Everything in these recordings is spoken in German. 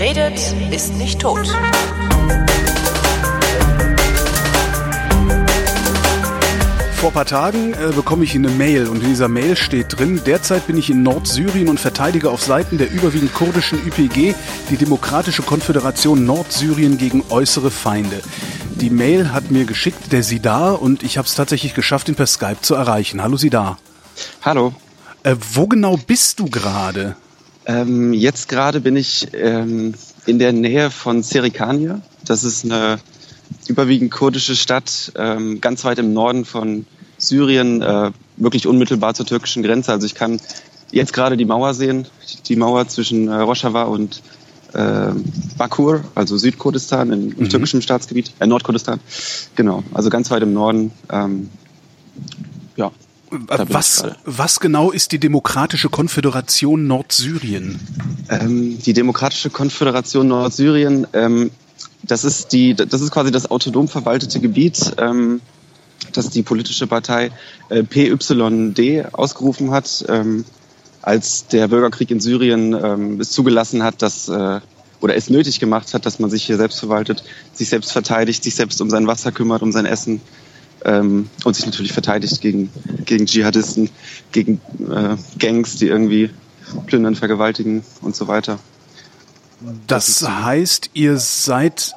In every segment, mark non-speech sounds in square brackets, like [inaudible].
Wer redet, ist nicht tot. Vor ein paar Tagen äh, bekomme ich eine Mail und in dieser Mail steht drin, derzeit bin ich in Nordsyrien und verteidige auf Seiten der überwiegend kurdischen YPG die Demokratische Konföderation Nordsyrien gegen äußere Feinde. Die Mail hat mir geschickt der Sidar und ich habe es tatsächlich geschafft, ihn per Skype zu erreichen. Hallo Sidar. Hallo. Äh, wo genau bist du gerade? Ähm, jetzt gerade bin ich ähm, in der Nähe von Serikania. Das ist eine überwiegend kurdische Stadt, ähm, ganz weit im Norden von Syrien, äh, wirklich unmittelbar zur türkischen Grenze. Also ich kann jetzt gerade die Mauer sehen, die Mauer zwischen äh, Rojava und äh, Bakur, also Südkurdistan im, im mhm. türkischen Staatsgebiet, äh, Nordkurdistan. Genau, also ganz weit im Norden. Ähm, ja. Was, was genau ist die Demokratische Konföderation Nordsyrien? Ähm, die Demokratische Konföderation Nordsyrien ähm, das ist die, das ist quasi das autonom verwaltete Gebiet, ähm, das die politische Partei äh, PYD ausgerufen hat, ähm, als der Bürgerkrieg in Syrien ähm, es zugelassen hat, dass äh, oder es nötig gemacht hat, dass man sich hier selbst verwaltet, sich selbst verteidigt, sich selbst um sein Wasser kümmert, um sein Essen ähm, und sich natürlich verteidigt gegen, gegen Dschihadisten, gegen äh, Gangs, die irgendwie plündern, vergewaltigen und so weiter. Das heißt, ihr seid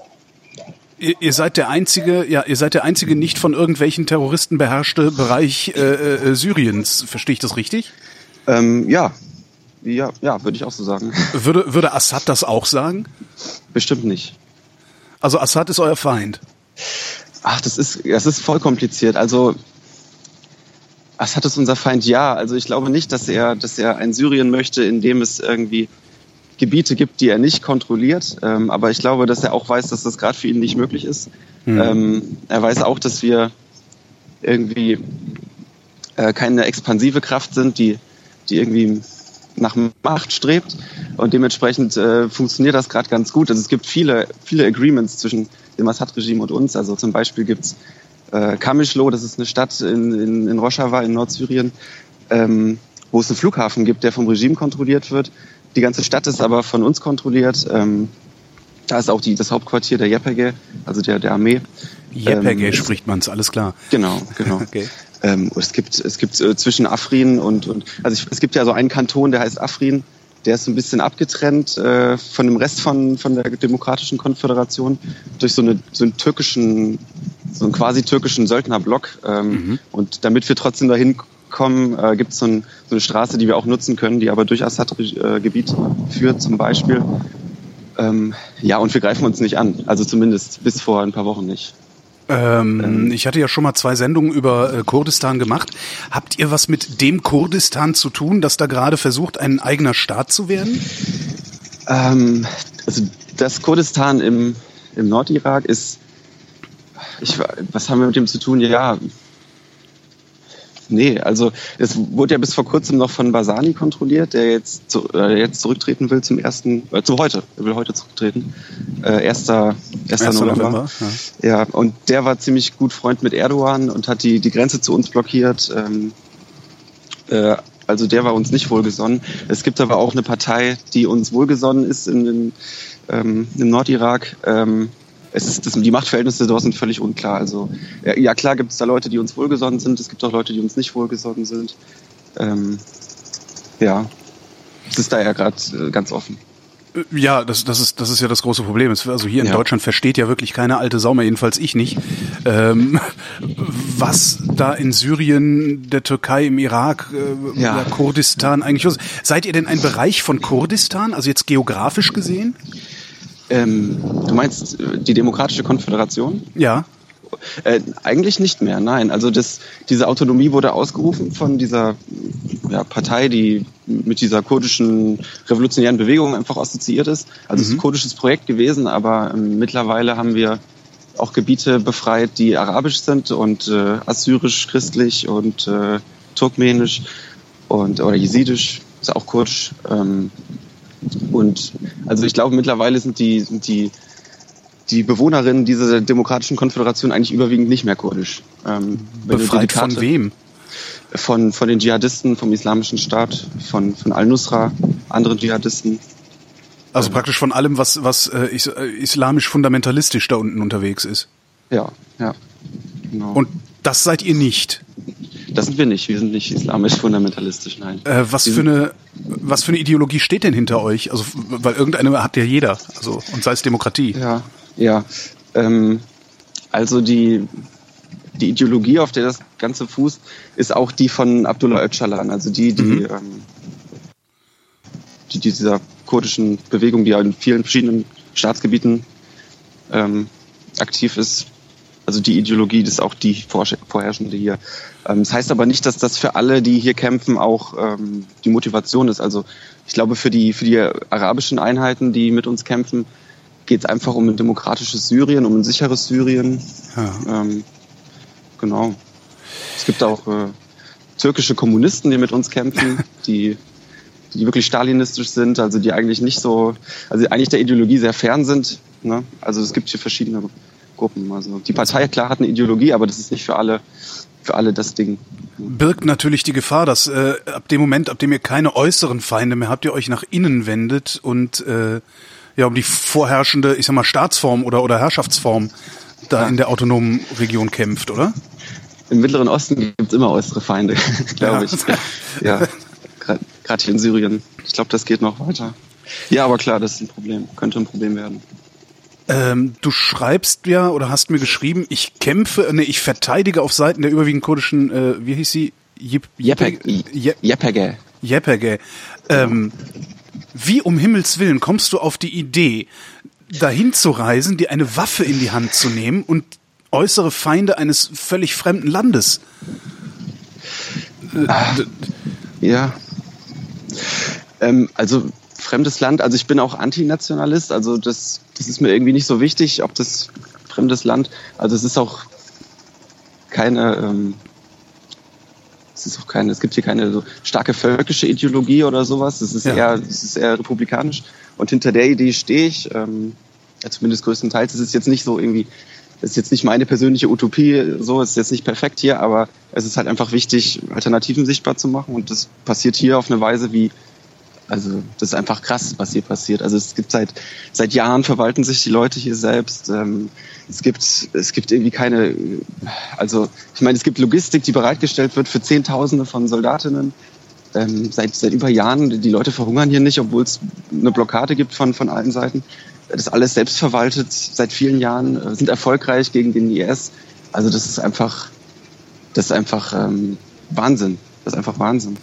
ihr seid der einzige, ja, ihr seid der einzige nicht von irgendwelchen Terroristen beherrschte Bereich äh, äh, Syriens. Verstehe ich das richtig? Ähm, ja, ja, ja, würde ich auch so sagen. Würde würde Assad das auch sagen? Bestimmt nicht. Also Assad ist euer Feind. Ach, das ist das ist voll kompliziert. Also Assad ist unser Feind, ja. Also ich glaube nicht, dass er, dass er ein Syrien möchte, in dem es irgendwie Gebiete gibt, die er nicht kontrolliert. Ähm, aber ich glaube, dass er auch weiß, dass das gerade für ihn nicht möglich ist. Mhm. Ähm, er weiß auch, dass wir irgendwie äh, keine expansive Kraft sind, die, die irgendwie nach Macht strebt. Und dementsprechend äh, funktioniert das gerade ganz gut. Also es gibt viele, viele Agreements zwischen dem Assad-Regime und uns. Also zum Beispiel gibt's äh, Kamischlo, das ist eine Stadt in, in, in Rojava in Nordsyrien, ähm, wo es einen Flughafen gibt, der vom Regime kontrolliert wird. Die ganze Stadt ist aber von uns kontrolliert. Ähm, da ist auch die, das Hauptquartier der JPG, also der, der Armee. JPG ähm, spricht man es, alles klar. Genau, genau. [laughs] okay. Ähm, es gibt, es gibt äh, zwischen Afrin und, und also ich, es gibt ja so einen Kanton, der heißt Afrin, der ist so ein bisschen abgetrennt äh, von dem Rest von, von der Demokratischen Konföderation durch so, eine, so einen türkischen, so einen quasi türkischen Söldnerblock. Ähm, mhm. Und damit wir trotzdem dahin kommen, äh, gibt so es ein, so eine Straße, die wir auch nutzen können, die aber durch Assad-Gebiet führt zum Beispiel. Ähm, ja, und wir greifen uns nicht an. Also zumindest bis vor ein paar Wochen nicht. Ähm, ähm, ich hatte ja schon mal zwei Sendungen über äh, Kurdistan gemacht. Habt ihr was mit dem Kurdistan zu tun, das da gerade versucht, ein eigener Staat zu werden? Ähm, also das Kurdistan im, im Nordirak ist, ich, was haben wir mit dem zu tun? Ja, Nee, also es wurde ja bis vor kurzem noch von Basani kontrolliert, der jetzt, zu, äh, jetzt zurücktreten will zum ersten, äh, zu heute, er will heute zurücktreten, äh, 1. 1. 1. November. November ja. ja. und der war ziemlich gut Freund mit Erdogan und hat die, die Grenze zu uns blockiert. Ähm, äh, also der war uns nicht wohlgesonnen. Es gibt aber auch eine Partei, die uns wohlgesonnen ist in, in, ähm, im Nordirak. Ähm, es ist, das, die Machtverhältnisse dort sind völlig unklar. Also ja, klar gibt es da Leute, die uns wohlgesonnen sind, es gibt auch Leute, die uns nicht wohlgesonnen sind. Ähm, ja, es ist da ja gerade äh, ganz offen. Äh, ja, das, das, ist, das ist ja das große Problem. Also hier in ja. Deutschland versteht ja wirklich keine alte Sau mehr, jedenfalls ich nicht, ähm, [laughs] was da in Syrien, der Türkei, im Irak, äh, ja. Kurdistan eigentlich ist. Seid ihr denn ein Bereich von Kurdistan, also jetzt geografisch gesehen? Ähm, du meinst äh, die Demokratische Konföderation? Ja. Äh, eigentlich nicht mehr, nein. Also das, diese Autonomie wurde ausgerufen von dieser ja, Partei, die mit dieser kurdischen revolutionären Bewegung einfach assoziiert ist. Also mhm. es ist ein kurdisches Projekt gewesen, aber ähm, mittlerweile haben wir auch Gebiete befreit, die arabisch sind und äh, assyrisch, christlich und äh, turkmenisch und oder jesidisch, ist auch kurdisch. Ähm, und also ich glaube, mittlerweile sind die, sind die, die Bewohnerinnen dieser demokratischen Konföderation eigentlich überwiegend nicht mehr kurdisch. Ähm, Befreit Karte, von wem? Von, von den Dschihadisten, vom Islamischen Staat, von, von Al-Nusra, anderen Dschihadisten. Also praktisch von allem, was, was äh, äh, islamisch-fundamentalistisch da unten unterwegs ist. Ja, ja. Genau. Und das seid ihr nicht. Das sind wir nicht. Wir sind nicht islamisch-fundamentalistisch, nein. Äh, was Wir für eine was für eine Ideologie steht denn hinter euch? Also weil irgendeine hat ja jeder, also und sei es Demokratie. Ja, ja. Ähm, also die, die Ideologie, auf der das Ganze fußt, ist auch die von Abdullah Öcalan, also die, die, ähm, die dieser kurdischen Bewegung, die ja in vielen verschiedenen Staatsgebieten ähm, aktiv ist. Also die Ideologie, das ist auch die vorherrsch- vorherrschende hier. Ähm, das heißt aber nicht, dass das für alle, die hier kämpfen, auch ähm, die Motivation ist. Also ich glaube, für die, für die arabischen Einheiten, die mit uns kämpfen, geht es einfach um ein demokratisches Syrien, um ein sicheres Syrien. Ja. Ähm, genau. Es gibt auch äh, türkische Kommunisten, die mit uns kämpfen, [laughs] die, die wirklich stalinistisch sind, also die eigentlich nicht so, also eigentlich der Ideologie sehr fern sind. Ne? Also es gibt hier verschiedene Gruppen. Also die Partei klar hat eine Ideologie, aber das ist nicht für alle, für alle das Ding. birgt natürlich die Gefahr, dass äh, ab dem Moment, ab dem ihr keine äußeren Feinde mehr habt, ihr euch nach innen wendet und äh, ja um die vorherrschende, ich sag mal, Staatsform oder oder Herrschaftsform da in der autonomen Region kämpft, oder? Im Mittleren Osten gibt es immer äußere Feinde, [laughs] glaube ich. Ja. Ja, gerade hier in Syrien. Ich glaube, das geht noch weiter. Ja, aber klar, das ist ein Problem. Könnte ein Problem werden. Ähm, du schreibst ja oder hast mir geschrieben, ich kämpfe, nee, ich verteidige auf Seiten der überwiegend kurdischen, äh, wie hieß sie? Jep, Je- Jepege. Jepege. Ähm, wie um Himmels Willen kommst du auf die Idee, dahin zu reisen, dir eine Waffe in die Hand zu nehmen und äußere Feinde eines völlig fremden Landes? Ja. Ähm, also fremdes Land, also ich bin auch Antinationalist, also das, das ist mir irgendwie nicht so wichtig, ob das fremdes Land, also es ist auch keine, ähm, es ist auch keine, es gibt hier keine so starke völkische Ideologie oder sowas, es ist Ja. eher, es ist eher republikanisch. Und hinter der Idee stehe ich, ähm, ja, zumindest größtenteils, es ist jetzt nicht so irgendwie, es ist jetzt nicht meine persönliche Utopie, so, es ist jetzt nicht perfekt hier, aber es ist halt einfach wichtig, Alternativen sichtbar zu machen. Und das passiert hier auf eine Weise wie, also das ist einfach krass, was hier passiert. Also es gibt seit seit Jahren verwalten sich die Leute hier selbst. Ähm, es gibt es gibt irgendwie keine, also ich meine, es gibt Logistik, die bereitgestellt wird für Zehntausende von Soldatinnen. Ähm, seit seit über Jahren die Leute verhungern hier nicht, obwohl es eine Blockade gibt von von allen Seiten. Das ist alles selbst verwaltet seit vielen Jahren, äh, sind erfolgreich gegen den IS. Also das ist einfach das ist einfach ähm, Wahnsinn. Das ist einfach Wahnsinn.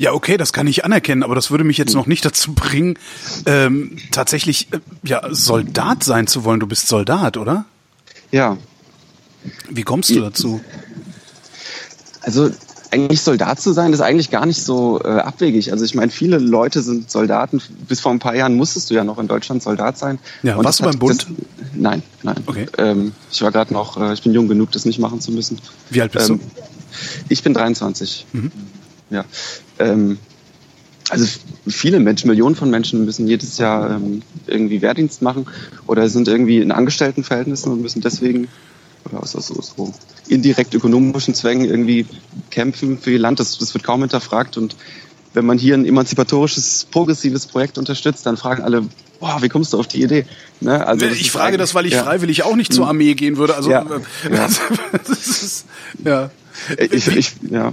Ja, okay, das kann ich anerkennen, aber das würde mich jetzt noch nicht dazu bringen, ähm, tatsächlich äh, ja Soldat sein zu wollen. Du bist Soldat, oder? Ja, Wie kommst du dazu? Also eigentlich Soldat zu sein, ist eigentlich gar nicht so äh, abwegig. Also ich meine, viele Leute sind Soldaten. Bis vor ein paar Jahren musstest du ja noch in Deutschland Soldat sein. Ja, Und warst du beim Bund? Das, nein, nein. Okay. Ähm, ich war gerade noch, äh, ich bin jung genug, das nicht machen zu müssen. Wie alt bist Ähm, du? ich bin 23. Mhm. Ja. Ähm, also viele Menschen, Millionen von Menschen müssen jedes Jahr ähm, irgendwie Wehrdienst machen oder sind irgendwie in Angestelltenverhältnissen und müssen deswegen oder aus, aus, aus so indirekt ökonomischen Zwängen irgendwie kämpfen für ihr Land. Das, das wird kaum hinterfragt und wenn man hier ein emanzipatorisches, progressives Projekt unterstützt, dann fragen alle, boah, wie kommst du auf die Idee? Ne? Also ich frage das, weil ich ja. freiwillig auch nicht zur Armee gehen würde. Also Ja. äh, Ja. [laughs] das ist, ja. Ich, ich, ja.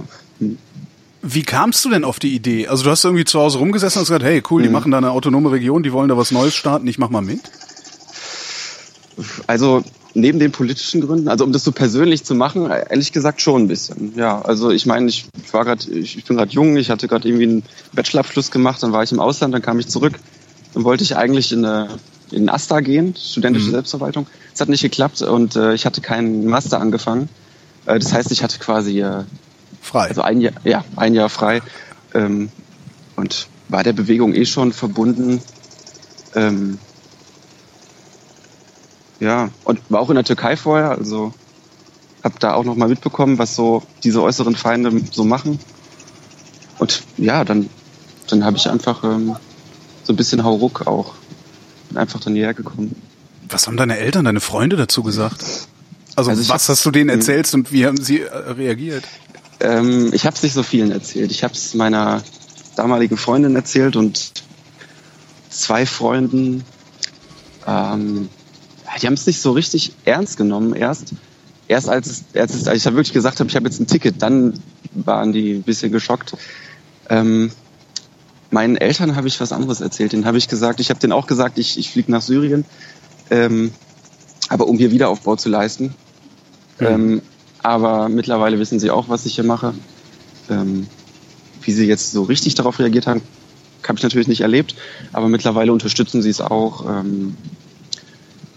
Wie kamst du denn auf die Idee? Also du hast irgendwie zu Hause rumgesessen und hast gesagt, hey, cool, Mhm. die machen da eine autonome Region, die wollen da was Neues starten, ich mach mal mit. Also neben den politischen Gründen, also um das so persönlich zu machen, ehrlich gesagt schon ein bisschen. Ja, also ich meine, ich war gerade, ich, ich bin gerade jung, ich hatte gerade irgendwie einen Bachelorabschluss gemacht, dann war ich im Ausland, dann kam ich zurück, dann wollte ich eigentlich in eine in AStA gehen, studentische Selbstverwaltung. Das hat nicht geklappt und äh, ich hatte keinen Master angefangen. Äh, das heißt, ich hatte quasi äh, Frei. also ein Jahr, ja, ein Jahr frei ähm, und war der Bewegung eh schon verbunden. Ähm, ja, und war auch in der Türkei vorher, also habe da auch noch mal mitbekommen, was so diese äußeren Feinde so machen. Und ja, dann, dann habe ich einfach ähm, so ein bisschen Hauruck auch. Bin einfach dann hierher gekommen. Was haben deine Eltern, deine Freunde dazu gesagt? Also, Also was hab- hast du denen erzählt und wie haben sie äh, reagiert? Ähm, ich habe es nicht so vielen erzählt. Ich habe es meiner damaligen Freundin erzählt und zwei Freunden. Ähm, die haben es nicht so richtig ernst genommen erst. Erst als, als, als ich wirklich gesagt habe, ich habe jetzt ein Ticket, dann waren die ein bisschen geschockt. Ähm, meinen Eltern habe ich was anderes erzählt. Den habe ich gesagt, ich habe denen auch gesagt, ich, ich fliege nach Syrien, ähm, aber um hier Wiederaufbau zu leisten. Mhm. Ähm, aber mittlerweile wissen sie auch, was ich hier mache. Ähm, wie sie jetzt so richtig darauf reagiert haben, habe ich natürlich nicht erlebt, aber mittlerweile unterstützen sie es auch, ähm,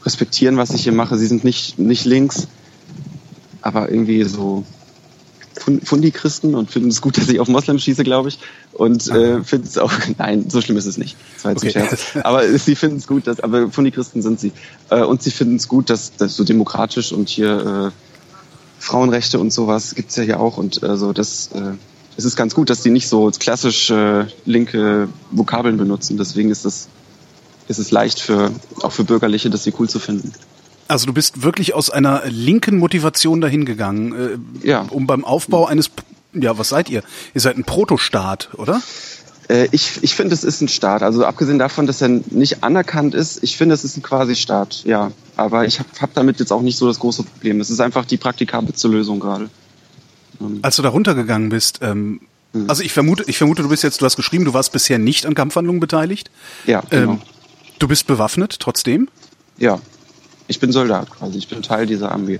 respektieren, was ich hier mache. Sie sind nicht, nicht links, aber irgendwie so Fundi-Christen und finden es gut, [laughs] dass ich auf Moslem schieße, glaube ich. Und äh, finden es auch, [laughs] nein, so schlimm ist es nicht. Das war jetzt okay. ein Scherz. Aber [laughs] sie finden es gut, dass, aber Fundi-Christen sind sie. Äh, und sie finden es gut, dass das so demokratisch und hier äh, Frauenrechte und sowas gibt's ja hier auch. Und äh, so das, äh, es ist ganz gut, dass die nicht so klassisch äh, linke Vokabeln benutzen. Deswegen ist es, ist es leicht für, auch für Bürgerliche, das hier cool zu finden. Also du bist wirklich aus einer linken Motivation dahin gegangen, äh, ja. um beim Aufbau eines, ja, was seid ihr? Ihr seid ein Protostaat, oder? Äh, ich, ich finde, es ist ein Staat. Also abgesehen davon, dass er nicht anerkannt ist, ich finde, es ist ein Quasi-Staat, ja. Aber ich habe hab damit jetzt auch nicht so das große Problem. Es ist einfach die praktikabelste Lösung gerade. Ähm. Als du da runtergegangen bist, ähm, hm. also ich vermute, ich vermute, du bist jetzt, du hast geschrieben, du warst bisher nicht an Kampfhandlungen beteiligt. Ja, genau. Ähm, du bist bewaffnet trotzdem? Ja, ich bin Soldat quasi, ich bin Teil dieser Armee.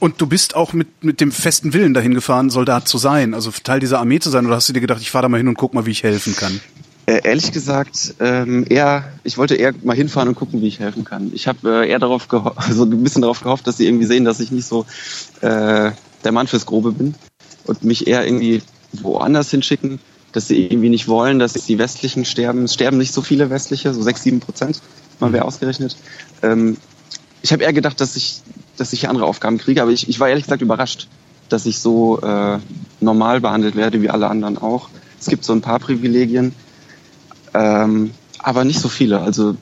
Und du bist auch mit, mit dem festen Willen dahin gefahren, Soldat zu sein, also Teil dieser Armee zu sein, oder hast du dir gedacht, ich fahre da mal hin und guck mal, wie ich helfen kann? Äh, ehrlich gesagt, ähm, eher, ich wollte eher mal hinfahren und gucken, wie ich helfen kann. Ich habe äh, eher darauf gehofft, also [laughs] ein bisschen darauf gehofft, dass sie irgendwie sehen, dass ich nicht so äh, der Mann fürs Grobe bin und mich eher irgendwie woanders hinschicken, dass sie irgendwie nicht wollen, dass die Westlichen sterben. Es sterben nicht so viele Westliche, so sechs, sieben Prozent, mal wer ausgerechnet. Ähm, ich habe eher gedacht, dass ich, dass ich andere Aufgaben kriege, aber ich, ich war ehrlich gesagt überrascht, dass ich so äh, normal behandelt werde wie alle anderen auch. Es gibt so ein paar Privilegien, ähm, aber nicht so viele. Also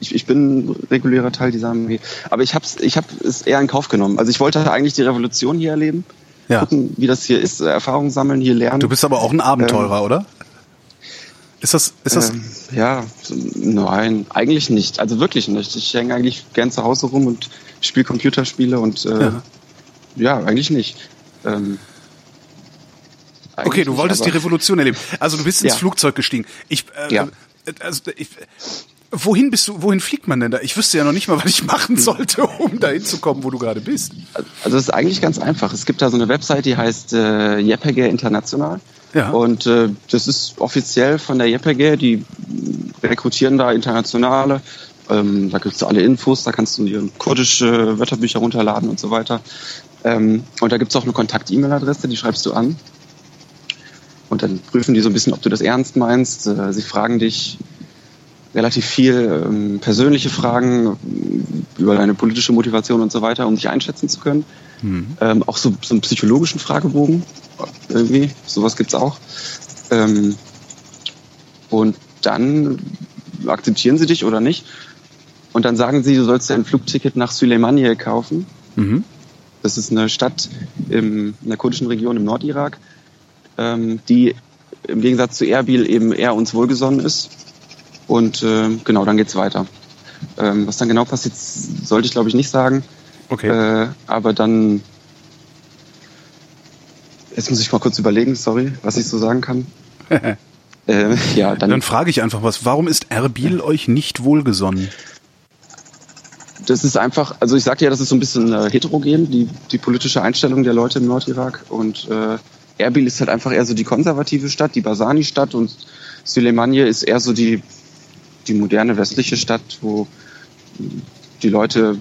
ich, ich bin regulärer Teil dieser Armee. Aber ich habe ich hab es eher in Kauf genommen. Also ich wollte eigentlich die Revolution hier erleben, ja. gucken, wie das hier ist, Erfahrungen sammeln, hier lernen. Du bist aber auch ein Abenteurer, ähm, oder? Ist das, ist das? Ähm, ja, nein, eigentlich nicht. Also wirklich nicht. Ich hänge eigentlich gern zu Hause rum und spiele Computerspiele und äh, ja. ja. eigentlich nicht. Ähm, eigentlich okay, du wolltest nicht, die Revolution erleben. Also du bist ins ja. Flugzeug gestiegen. Ich, äh, ja. also, ich, wohin bist du, wohin fliegt man denn da? Ich wüsste ja noch nicht mal, was ich machen hm. sollte, um dahin zu kommen, wo du gerade bist. Also es ist eigentlich ganz einfach. Es gibt da so eine Website, die heißt äh, JPG International. Und äh, das ist offiziell von der JPG, die rekrutieren da Internationale. Ähm, da gibt's alle Infos, da kannst du dir kurdische Wörterbücher runterladen und so weiter. Ähm, und da gibt's auch eine Kontakt-E-Mail-Adresse, die schreibst du an. Und dann prüfen die so ein bisschen, ob du das ernst meinst. Äh, sie fragen dich relativ viel ähm, persönliche Fragen über deine politische Motivation und so weiter, um dich einschätzen zu können. Mhm. Ähm, auch so, so einen psychologischen Fragebogen irgendwie, sowas gibt's auch. Ähm, und dann akzeptieren sie dich oder nicht. Und dann sagen sie, du sollst dir ein Flugticket nach Süleymaniye kaufen. Mhm. Das ist eine Stadt im, in der kurdischen Region im Nordirak, ähm, die im Gegensatz zu Erbil eben eher uns wohlgesonnen ist. Und äh, genau, dann geht's weiter. Ähm, was dann genau passiert, sollte ich glaube ich nicht sagen. Okay. Äh, aber dann Jetzt muss ich mal kurz überlegen, sorry, was ich so sagen kann. [laughs] äh, ja, dann, dann frage ich einfach was. Warum ist Erbil euch nicht wohlgesonnen? Das ist einfach, also ich sagte ja, das ist so ein bisschen äh, heterogen, die, die politische Einstellung der Leute im Nordirak. Und äh, Erbil ist halt einfach eher so die konservative Stadt, die Basani-Stadt und Süleymaniye ist eher so die, die moderne westliche Stadt, wo die Leute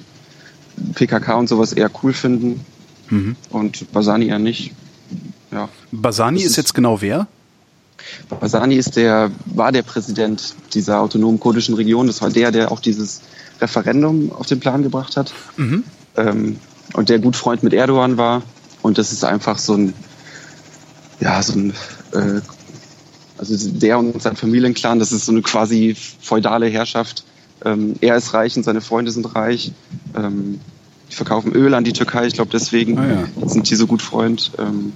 PKK und sowas eher cool finden mhm. und Basani eher nicht. Ja. Basani ist, ist jetzt genau wer? Basani ist der, war der Präsident dieser autonomen kurdischen Region. Das war der, der auch dieses Referendum auf den Plan gebracht hat. Mhm. Ähm, und der gut Freund mit Erdogan war. Und das ist einfach so ein, ja, so ein, äh, also der und sein Familienclan, das ist so eine quasi feudale Herrschaft. Ähm, er ist reich und seine Freunde sind reich. Ähm, die verkaufen Öl an die Türkei, ich glaube deswegen ah, ja. sind die so gut Freund. Ähm,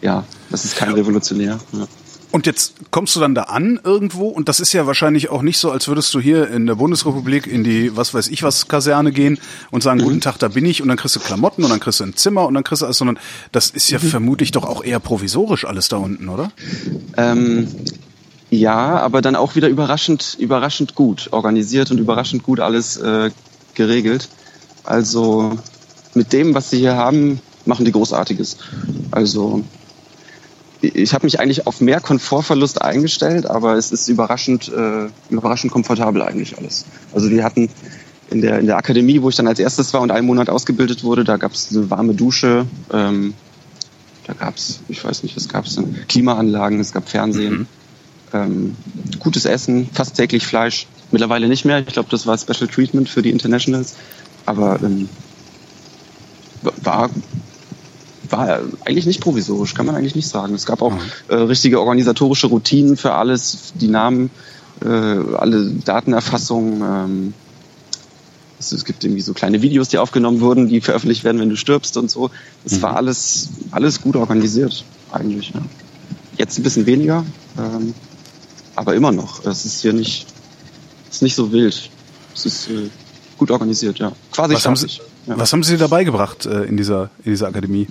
ja, das ist kein Revolutionär. Ja. Und jetzt kommst du dann da an irgendwo und das ist ja wahrscheinlich auch nicht so, als würdest du hier in der Bundesrepublik in die, was weiß ich was, Kaserne gehen und sagen, mhm. guten Tag, da bin ich und dann kriegst du Klamotten und dann kriegst du ein Zimmer und dann kriegst du alles, sondern das ist ja mhm. vermutlich doch auch eher provisorisch alles da unten, oder? Ähm, ja, aber dann auch wieder überraschend, überraschend gut organisiert und überraschend gut alles äh, geregelt. Also mit dem, was sie hier haben, machen die Großartiges. Also ich habe mich eigentlich auf mehr Komfortverlust eingestellt, aber es ist überraschend, äh, überraschend komfortabel eigentlich alles. Also wir hatten in der, in der Akademie, wo ich dann als erstes war und einen Monat ausgebildet wurde, da gab es eine warme Dusche, ähm, da gab es, ich weiß nicht, was gab es denn, Klimaanlagen, es gab Fernsehen, mhm. ähm, gutes Essen, fast täglich Fleisch, mittlerweile nicht mehr. Ich glaube, das war Special Treatment für die Internationals, aber ähm, war war eigentlich nicht provisorisch, kann man eigentlich nicht sagen. Es gab auch mhm. äh, richtige organisatorische Routinen für alles, die Namen, äh, alle Datenerfassungen. Ähm, es, es, gibt irgendwie so kleine Videos, die aufgenommen wurden, die veröffentlicht werden, wenn du stirbst und so. Es mhm. war alles, alles gut organisiert, eigentlich. Ja. Jetzt ein bisschen weniger, ähm, aber immer noch. Es ist hier nicht, es ist nicht so wild. Es ist äh, gut organisiert, ja. Quasi was, haben Sie, ja. was haben Sie dabei gebracht äh, in, dieser, in dieser Akademie?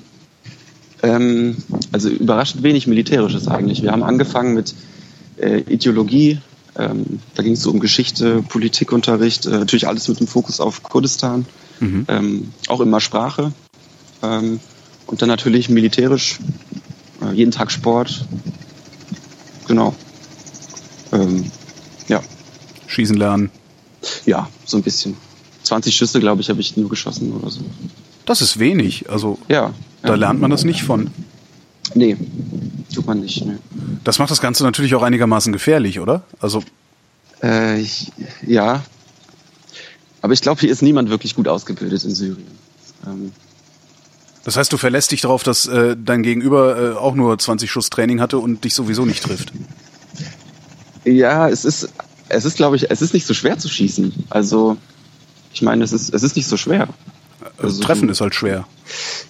Ähm, also überraschend wenig Militärisches eigentlich. Wir haben angefangen mit äh, Ideologie. Ähm, da ging es so um Geschichte, Politikunterricht, äh, natürlich alles mit dem Fokus auf Kurdistan. Mhm. Ähm, auch immer Sprache. Ähm, und dann natürlich militärisch, äh, jeden Tag Sport. Genau. Ähm, ja. Schießen lernen. Ja, so ein bisschen. 20 Schüsse, glaube ich, habe ich nur geschossen oder so. Das ist wenig. Also ja, da ja. lernt man das nicht von. Nee, tut man nicht. Nee. Das macht das Ganze natürlich auch einigermaßen gefährlich, oder? Also äh, ich, ja, aber ich glaube, hier ist niemand wirklich gut ausgebildet in Syrien. Ähm, das heißt, du verlässt dich darauf, dass äh, dein Gegenüber äh, auch nur 20 Schuss Training hatte und dich sowieso nicht trifft. Ja, es ist, es ist, glaube ich, es ist nicht so schwer zu schießen. Also, ich meine, es ist, es ist nicht so schwer. Also Treffen ist halt schwer.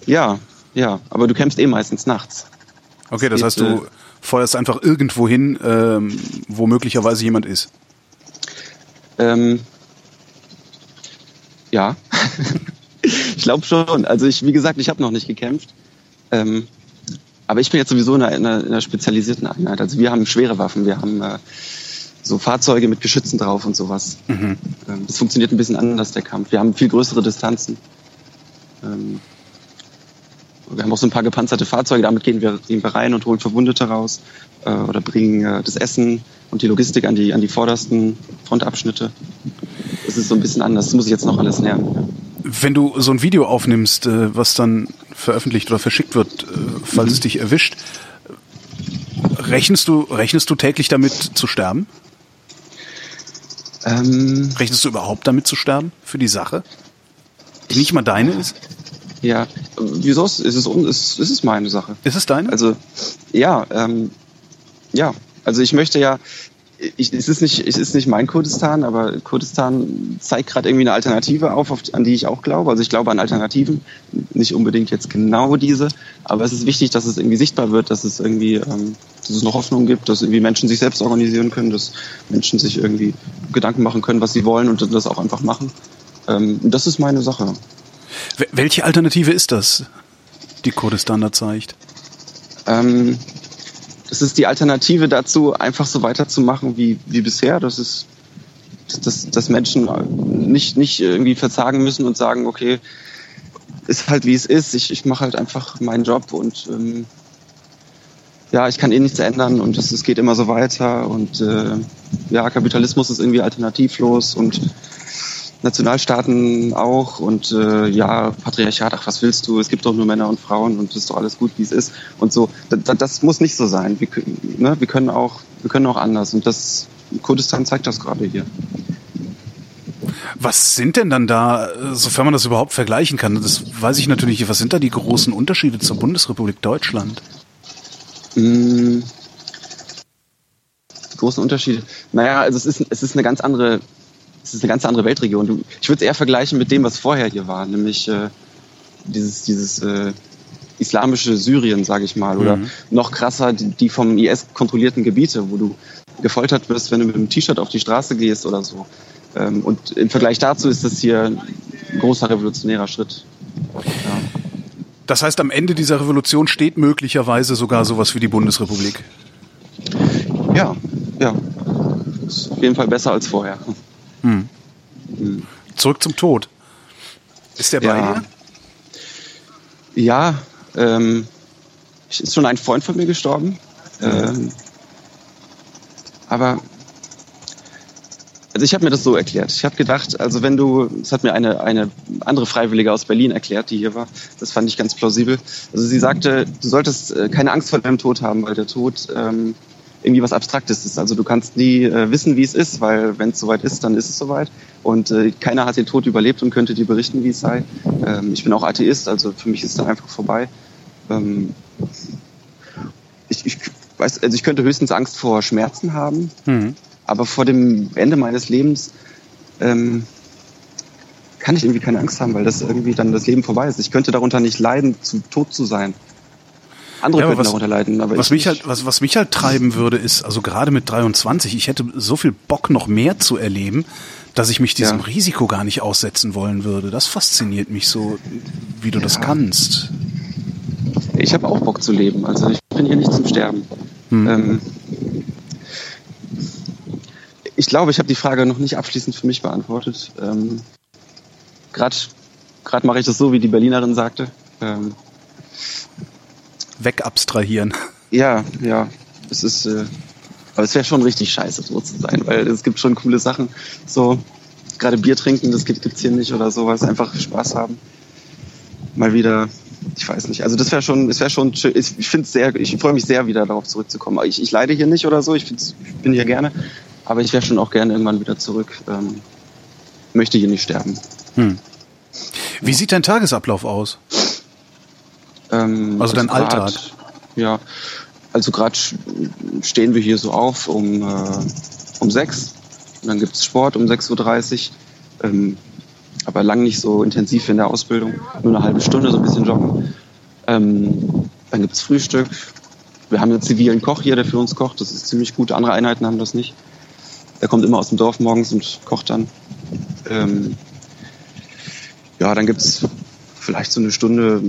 Ja, ja, aber du kämpfst eh meistens nachts. Okay, das, das heißt, du feuerst einfach irgendwo hin, ähm, wo möglicherweise jemand ist. Ähm, ja, [laughs] ich glaube schon. Also ich, wie gesagt, ich habe noch nicht gekämpft. Ähm, aber ich bin jetzt sowieso in einer, in einer, spezialisierten Einheit. Also wir haben schwere Waffen, wir haben äh, so Fahrzeuge mit Geschützen drauf und sowas. Mhm. Ähm, das funktioniert ein bisschen anders, der Kampf. Wir haben viel größere Distanzen. Ähm, wir haben auch so ein paar gepanzerte Fahrzeuge, damit gehen wir, gehen wir rein und holen Verwundete raus äh, oder bringen äh, das Essen und die Logistik an die, an die vordersten Frontabschnitte. Das ist so ein bisschen anders, das muss ich jetzt noch alles lernen. Ja. Wenn du so ein Video aufnimmst, äh, was dann veröffentlicht oder verschickt wird, äh, falls mhm. es dich erwischt, rechnest du, rechnest du täglich damit zu sterben? Ähm, Rechnest du überhaupt damit zu sterben für die Sache? Die nicht mal deine ist? Ja, wieso ist es, ist, ist es meine Sache? Ist es deine? Also, ja, ähm, ja, also ich möchte ja, ich, es, ist nicht, es ist nicht mein Kurdistan, aber Kurdistan zeigt gerade irgendwie eine Alternative auf, auf, an die ich auch glaube. Also ich glaube an Alternativen, nicht unbedingt jetzt genau diese, aber es ist wichtig, dass es irgendwie sichtbar wird, dass es irgendwie, ähm, dass es noch Hoffnung gibt, dass irgendwie Menschen sich selbst organisieren können, dass Menschen sich irgendwie Gedanken machen können, was sie wollen und das auch einfach machen. Ähm, das ist meine Sache. Welche Alternative ist das, die Kurdistan da zeigt? Ähm, es ist die Alternative dazu, einfach so weiterzumachen wie, wie bisher. Das ist, dass, dass Menschen nicht, nicht irgendwie verzagen müssen und sagen, okay, ist halt wie es ist, ich, ich mache halt einfach meinen Job und ähm, ja, ich kann eh nichts ändern und es, es geht immer so weiter und äh, ja, Kapitalismus ist irgendwie alternativlos und Nationalstaaten auch und äh, ja, Patriarchat, ach was willst du, es gibt doch nur Männer und Frauen und es ist doch alles gut, wie es ist und so. Das, das muss nicht so sein. Wir, ne, wir, können auch, wir können auch anders und das Kurdistan zeigt das gerade hier. Was sind denn dann da, sofern man das überhaupt vergleichen kann, das weiß ich natürlich nicht, was sind da die großen Unterschiede zur Bundesrepublik Deutschland? Mmh großen Unterschiede. Naja, also es ist, es ist eine ganz andere es ist eine ganz andere Weltregion. Ich würde es eher vergleichen mit dem, was vorher hier war, nämlich äh, dieses, dieses, äh, islamische Syrien, sage ich mal, oder Mhm. noch krasser die, die vom IS kontrollierten Gebiete, wo du gefoltert wirst, wenn du mit einem T-Shirt auf die Straße gehst oder so. Ähm, und im Vergleich dazu ist das hier ein großer revolutionärer Schritt. Ja. Das heißt, am Ende dieser Revolution steht möglicherweise sogar sowas wie die Bundesrepublik. Ja, ja. Ist auf jeden Fall besser als vorher. Zurück zum Tod. Ist der bei Ja. dir? Ja, ähm, ist schon ein Freund von mir gestorben. Ähm, aber also ich habe mir das so erklärt. Ich habe gedacht, also wenn du, das hat mir eine, eine andere Freiwillige aus Berlin erklärt, die hier war, das fand ich ganz plausibel. Also sie sagte, du solltest äh, keine Angst vor deinem Tod haben, weil der Tod ähm, irgendwie was Abstraktes ist. Also du kannst nie äh, wissen, wie es ist, weil wenn es soweit ist, dann ist es soweit. Und äh, keiner hat den Tod überlebt und könnte dir berichten, wie es sei. Ähm, ich bin auch Atheist, also für mich ist dann einfach vorbei. Ähm, ich, ich weiß, also ich könnte höchstens Angst vor Schmerzen haben, Mhm. aber vor dem Ende meines Lebens ähm, kann ich irgendwie keine Angst haben, weil das irgendwie dann das Leben vorbei ist. Ich könnte darunter nicht leiden, zu tot zu sein. Andere Ja, könnten was- darunter leiden, aber Was ich mich halt, was, was mich halt treiben würde, ist, also gerade mit 23, ich hätte so viel Bock, noch mehr zu erleben, dass ich mich diesem Ja. Risiko gar nicht aussetzen wollen würde. Das fasziniert mich so, wie du das Ja. kannst. Ich habe auch Bock zu leben. Also ich bin hier nicht zum Sterben. Hm. Ähm, ich glaube, ich habe die Frage noch nicht abschließend für mich beantwortet. Ähm, Gerade gerade mache ich das so, wie die Berlinerin sagte. Ähm, Wegabstrahieren. ja, ja, es ist, äh, aber es wäre schon richtig scheiße, so zu sein, weil es gibt schon coole Sachen. So gerade Bier trinken, das gibt gibt's hier nicht oder sowas. Einfach Spaß haben. Mal wieder, ich weiß nicht. Also das wäre schon, es wäre schon schön. Ich, finde sehr, ich freue mich sehr, wieder darauf zurückzukommen. Ich, ich leide hier nicht oder so. Ich, ich bin hier gerne, aber ich wäre schon auch gerne irgendwann wieder zurück. Ähm, möchte hier nicht sterben. Hm. Wie sieht dein Tagesablauf aus? Ähm, Also dein grad- Alltag? Ja, also gerade stehen wir hier so auf um, äh, um sechs. Und dann gibt's Sport um 6.30 Uhr. Ähm, aber lang nicht so intensiv in der Ausbildung. Nur eine halbe Stunde, so ein bisschen joggen. Ähm, dann gibt's Frühstück. Wir haben einen zivilen Koch hier, der für uns kocht. Das ist ziemlich gut. Andere Einheiten haben das nicht. Der kommt immer aus dem Dorf morgens und kocht dann. Ähm, ja, dann gibt's vielleicht so eine Stunde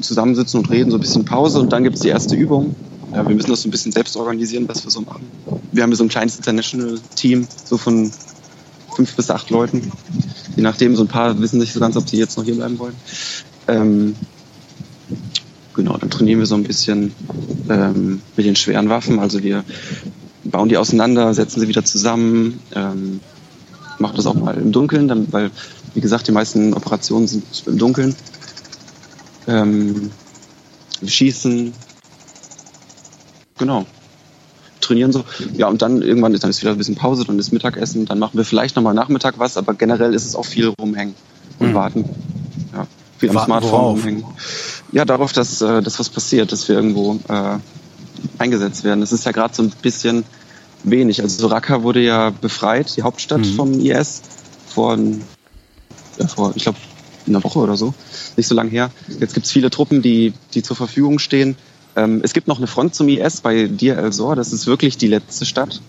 zusammensitzen und reden, so ein bisschen Pause und dann gibt's die erste Übung. Ja, wir müssen das so ein bisschen selbst organisieren, was wir so machen. Wir haben so ein kleines International-Team, so von fünf bis acht Leuten. Je nachdem, so ein paar wissen nicht so ganz, ob sie jetzt noch hier bleiben wollen. Ähm, genau, dann trainieren wir so ein bisschen ähm, mit den schweren Waffen. Also wir bauen die auseinander, setzen sie wieder zusammen, ähm, machen das auch mal im Dunkeln, dann, weil, wie gesagt, die meisten Operationen sind im Dunkeln. Ähm, schießen. Genau. Trainieren so. Ja, und dann irgendwann ist dann ist wieder ein bisschen Pause, dann ist Mittagessen, dann machen wir vielleicht nochmal Nachmittag was, aber generell ist es auch viel rumhängen und Mhm. warten. Ja, viel am Smartphone worauf? rumhängen. Ja, darauf, dass, äh, dass was passiert, dass wir irgendwo äh, eingesetzt werden. Das ist ja gerade so ein bisschen wenig. Also Raqqa wurde ja befreit, die Hauptstadt Mhm. vom IS, vor, ja, vor ich glaube, einer Woche oder so. Nicht so lange her. Jetzt gibt's viele Truppen, die, die zur Verfügung stehen. Ähm, es gibt noch eine Front zum IS bei Dir el-Zor. Das ist wirklich die letzte Stadt.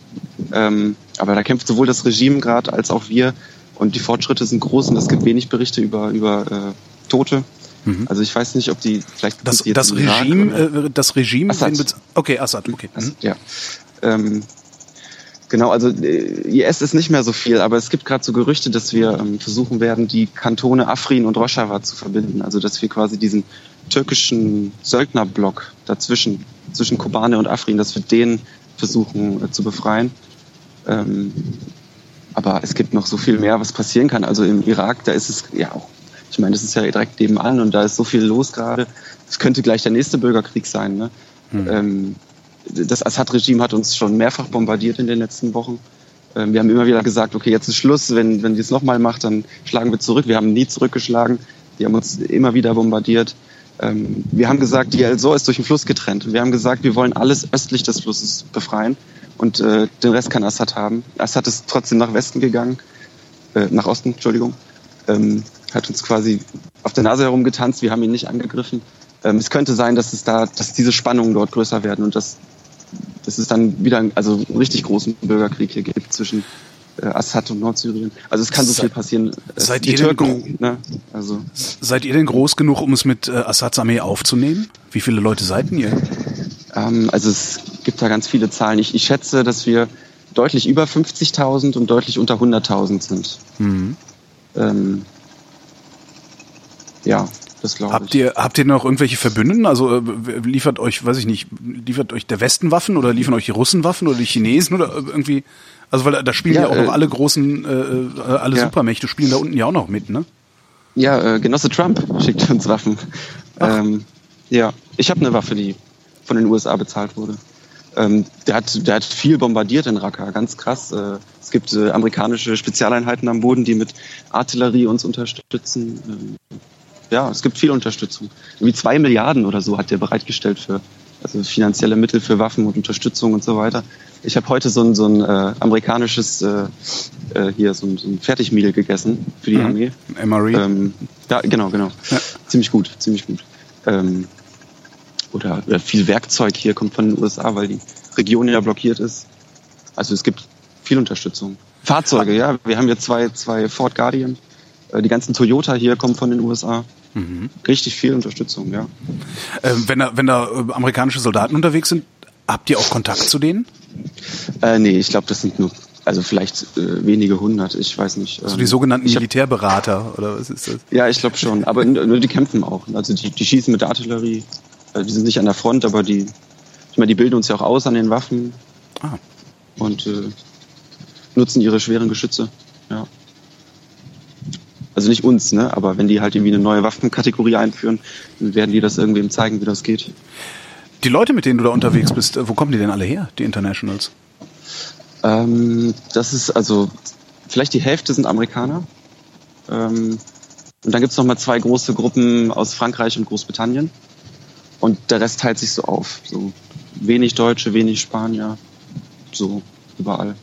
Ähm, aber da kämpft sowohl das Regime gerade als auch wir. Und die Fortschritte sind groß und es gibt wenig Berichte über, über äh, Tote. Mhm. Also ich weiß nicht, ob die vielleicht Das, das Regime, äh, das Regime, Assad. okay, Assad, okay. Mhm. ja. Ähm, genau, also äh, IS ist nicht mehr so viel, aber es gibt gerade so Gerüchte, dass wir ähm, versuchen werden, die Kantone Afrin und Rojava zu verbinden. Also dass wir quasi diesen türkischen Söldnerblock dazwischen, zwischen Kobane und Afrin, dass wir den versuchen äh, zu befreien. Ähm, aber es gibt noch so viel mehr, was passieren kann. Also im Irak, da ist es ja auch, ich meine, das ist ja direkt nebenan und da ist so viel los gerade. Es könnte gleich der nächste Bürgerkrieg sein. Ne? Ähm, das Assad-Regime hat uns schon mehrfach bombardiert in den letzten Wochen. Ähm, wir haben immer wieder gesagt, okay, jetzt ist Schluss. Wenn, wenn die es nochmal macht, dann schlagen wir zurück. Wir haben nie zurückgeschlagen. Die haben uns immer wieder bombardiert. Ähm, wir haben gesagt, die El-Sor ist durch den Fluss getrennt. Wir haben gesagt, wir wollen alles östlich des Flusses befreien. Und äh, den Rest kann Assad haben. Assad ist trotzdem nach Westen gegangen. Äh, nach Osten, Entschuldigung. Ähm, hat uns quasi auf der Nase herumgetanzt. Wir haben ihn nicht angegriffen. es könnte sein, dass es da, dass diese Spannungen dort größer werden und dass, dass es dann wieder einen, also einen richtig großen Bürgerkrieg hier gibt zwischen äh, Assad und Nordsyrien. Also es kann so Se- viel passieren. Äh, seid die ihr denn Türken, ne? Also Seid ihr denn groß genug, um es mit äh, Assads Armee aufzunehmen? Wie viele Leute seid denn ihr? Ähm, also es gibt da ganz viele Zahlen. Ich, ich schätze, dass wir deutlich über 50.000 und deutlich unter 100.000 sind. Mhm. Ähm, ja, das glaube Habt ihr, habt ihr noch irgendwelche Verbündeten? Also äh, liefert euch, weiß ich nicht, liefert euch der Westen Waffen oder liefern euch die Russen Waffen oder die Chinesen oder irgendwie? Also weil da- spielen ja, Ja, auch noch äh, alle großen, äh, äh, alle ja. Supermächte spielen da unten ja auch noch mit, ne? Ja, äh, Genosse Trump [laughs] schickt uns Waffen. Ähm, ja, ich habe eine Waffe, die von den USA bezahlt wurde. Ähm, der, hat, der hat viel bombardiert in Raqqa, ganz krass. Äh, es gibt äh, amerikanische Spezialeinheiten am Boden, die mit Artillerie uns unterstützen. Ähm, ja, es gibt viel Unterstützung. Irgendwie zwei Milliarden oder so hat der bereitgestellt für also finanzielle Mittel für Waffen und Unterstützung und so weiter. Ich habe heute so ein, so ein äh, amerikanisches äh, äh, hier so ein, so ein Fertigmehl gegessen für die Mhm. Armee. MRE. Ähm, ja, genau, genau. Ja. Ziemlich gut, ziemlich gut. Ähm, oder, oder viel Werkzeug hier kommt von den USA, weil die Region ja blockiert ist. Also es gibt viel Unterstützung. Fahrzeuge, ja. Wir haben jetzt zwei, zwei Ford Guardian. Äh, Die ganzen Toyota hier kommen von den USA. Mhm. Richtig viel Unterstützung, ja. Ähm, wenn da, wenn da äh, amerikanische Soldaten unterwegs sind, habt ihr auch Kontakt zu denen? Äh, nee, ich glaube, das sind nur, also vielleicht äh, wenige hundert, ich weiß nicht. Also Ähm, die sogenannten hab, Militärberater oder was ist das? Ja, ich glaube schon. Aber die kämpfen auch. Also die, die schießen mit der Artillerie. Äh, Die sind nicht an der Front, aber die, ich meine, die bilden uns ja auch aus an den Waffen Ah. und äh, nutzen ihre schweren Geschütze. Ja. Also nicht uns, ne? Aber wenn die halt irgendwie eine neue Waffenkategorie einführen, dann werden die das irgendwem zeigen, wie das geht. Die Leute, mit denen du da unterwegs bist, äh, wo kommen die denn alle her, die Internationals? Ähm, das ist also vielleicht die Hälfte sind Amerikaner. Ähm, und dann gibt's noch mal zwei große Gruppen aus Frankreich und Großbritannien. Und der Rest teilt sich so auf. So wenig Deutsche, wenig Spanier, so überall.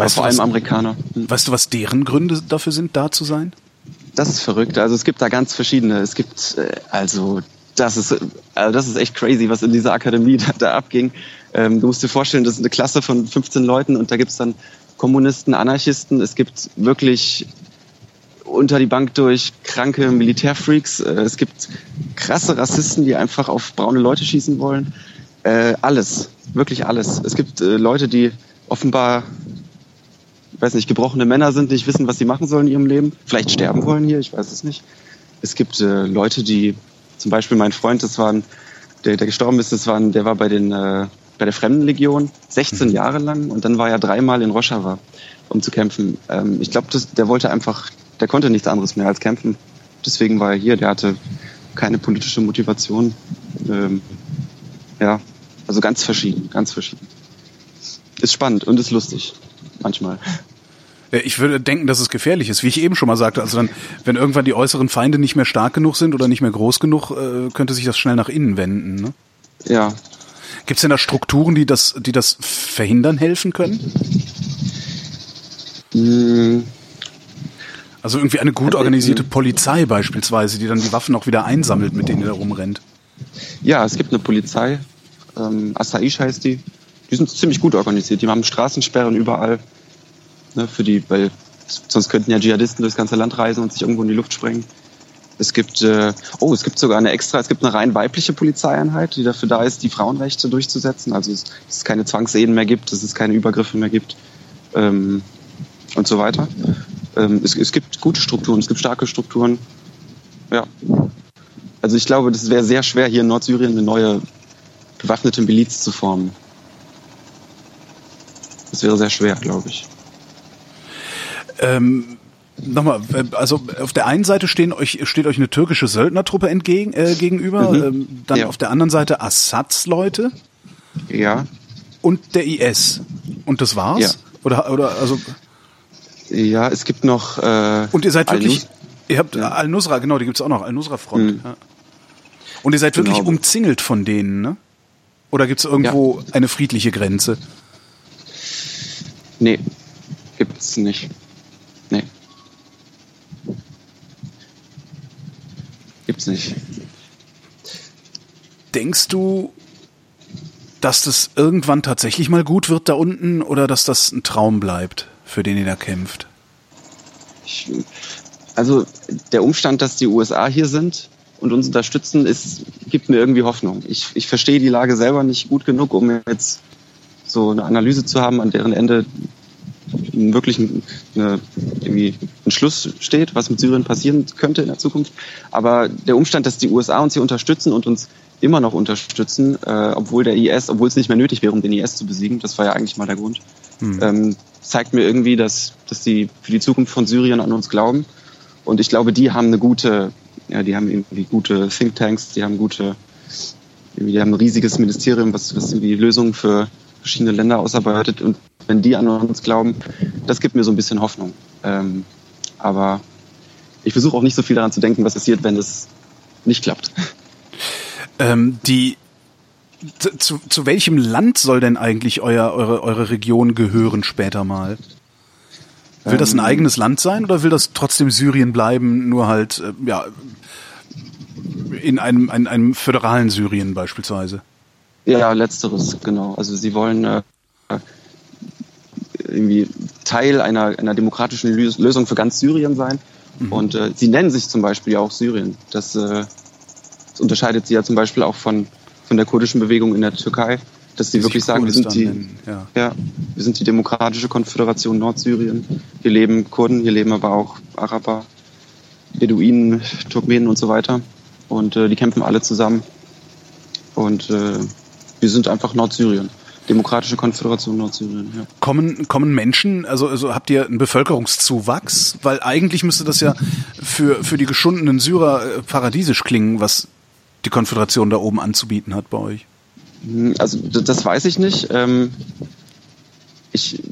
Weißt vor du, was- allem Amerikaner. Hm. Weißt du, was deren Gründe dafür sind, da zu sein? Das ist verrückt. Also es gibt da ganz verschiedene. Es gibt äh, also das ist also das ist echt crazy, was in dieser Akademie [laughs] da, da abging. Ähm, du musst dir vorstellen, das ist eine Klasse von 15 Leuten und da gibt's dann Kommunisten, Anarchisten. Es gibt wirklich unter die Bank durch kranke Militärfreaks. Äh, es gibt krasse Rassisten, die einfach auf braune Leute schießen wollen. Äh, alles, wirklich alles. Es gibt äh, Leute, die offenbar weiß nicht, gebrochene Männer sind, nicht wissen, was sie machen sollen in ihrem Leben, vielleicht sterben wollen hier, ich weiß es nicht. Es gibt äh, Leute, die, zum Beispiel mein Freund, das war ein, der, der gestorben ist, das war ein, der war bei den äh, bei der Fremdenlegion 16 Jahre lang und dann war er dreimal in Rojava, um zu kämpfen. Ähm, ich glaube, der wollte einfach, der konnte nichts anderes mehr als kämpfen. Deswegen war er hier. Der hatte keine politische Motivation. Ähm, ja, also ganz verschieden, ganz verschieden. Ist spannend und ist lustig manchmal. Ja, Ich würde denken, dass es gefährlich ist, wie ich eben schon mal sagte. Also dann, wenn irgendwann die äußeren Feinde nicht mehr stark genug sind oder nicht mehr groß genug, äh, könnte sich das schnell nach innen wenden. Ne? Ja, Gibt es denn da Strukturen, die das, die das verhindern helfen können? Mm, Also irgendwie eine gut organisierte Polizei beispielsweise, die dann die Waffen auch wieder einsammelt, mit denen ihr da rumrennt. Ja, es gibt eine Polizei, ähm, Asaish heißt die. Die sind ziemlich gut organisiert. Die haben Straßensperren überall. Ne, für die, weil sonst könnten ja Dschihadisten durchs ganze Land reisen und sich irgendwo in die Luft sprengen. Es gibt, äh, oh, es gibt sogar eine extra, es gibt eine rein weibliche Polizeieinheit, die dafür da ist, die Frauenrechte durchzusetzen. Also es, dass es keine Zwangsehen mehr gibt, dass es keine Übergriffe mehr gibt ähm, und so weiter. Ähm, es, es gibt gute Strukturen, es gibt starke Strukturen. Ja. Also ich glaube, das wäre sehr schwer, hier in Nordsyrien eine neue bewaffnete Miliz zu formen. Das wäre sehr schwer, glaube ich. Ähm, Nochmal, äh, also auf der einen Seite stehen euch, steht euch eine türkische Söldnertruppe entgegen, äh, gegenüber, Mhm. ähm, dann Ja. auf der anderen Seite Assads Leute Ja, und der IS. Und das war's? Ja. Oder, oder, also, ja, es gibt noch. Äh, und ihr seid wirklich, ihr habt Al-Nusra, genau, die gibt's auch noch, Al-Nusra-Front. Mhm. Ja. Und ihr seid wirklich Genau. umzingelt von denen, ne? Oder gibt's irgendwo eine friedliche Grenze? Nee, gibt's nicht. Nee. Gibt's nicht. Denkst du, dass das irgendwann tatsächlich mal gut wird da unten oder dass das ein Traum bleibt, für den ihr da kämpft? Ich, also der Umstand, dass die USA hier sind und uns unterstützen, ist, gibt mir irgendwie Hoffnung. Ich, ich verstehe die Lage selber nicht gut genug, um jetzt so eine Analyse zu haben, an deren Ende wirklich ein, eine, irgendwie ein Schluss steht, was mit Syrien passieren könnte in der Zukunft. Aber der Umstand, dass die USA uns hier unterstützen und uns immer noch unterstützen, äh, obwohl der IS, obwohl es nicht mehr nötig wäre, um den IS zu besiegen, das war ja eigentlich mal der Grund, hm. ähm, zeigt mir irgendwie, dass, dass die für die Zukunft von Syrien an uns glauben. Und ich glaube, die haben eine gute, ja, die haben irgendwie gute Thinktanks, die haben gute, die haben ein riesiges Ministerium, was, was irgendwie Lösungen für verschiedene Länder ausarbeitet. Und wenn die an uns glauben, das gibt mir so ein bisschen Hoffnung. Ähm, aber ich versuche auch nicht so viel daran zu denken, was passiert, wenn es nicht klappt. Ähm, die zu, zu welchem Land soll denn eigentlich euer, eure, eure Region gehören später mal? Will das ein ähm, eigenes Land sein oder will das trotzdem Syrien bleiben, nur halt äh, ja in einem, einem, einem föderalen Syrien beispielsweise? Ja, letzteres, genau. Also sie wollen äh, irgendwie Teil einer, einer demokratischen Lösung für ganz Syrien sein. Mhm. Und äh, sie nennen sich zum Beispiel ja auch Syrien. Das, äh, das unterscheidet sie ja zum Beispiel auch von, von der kurdischen Bewegung in der Türkei, dass sie wirklich sagen, wir sind die, ja. ja. wir sind die demokratische Konföderation Nordsyrien. Hier leben Kurden, hier leben aber auch Araber, Beduinen, Turkmenen und so weiter. Und äh, die kämpfen alle zusammen. Und äh, wir sind einfach Nordsyrien. Demokratische Konföderation Nordsyrien, ja. Kommen, kommen Menschen, also, also habt ihr einen Bevölkerungszuwachs? Weil eigentlich müsste das ja für, für die geschundenen Syrer äh, paradiesisch klingen, was die Konföderation da oben anzubieten hat bei euch. Hm, also das weiß ich nicht. Ähm, ich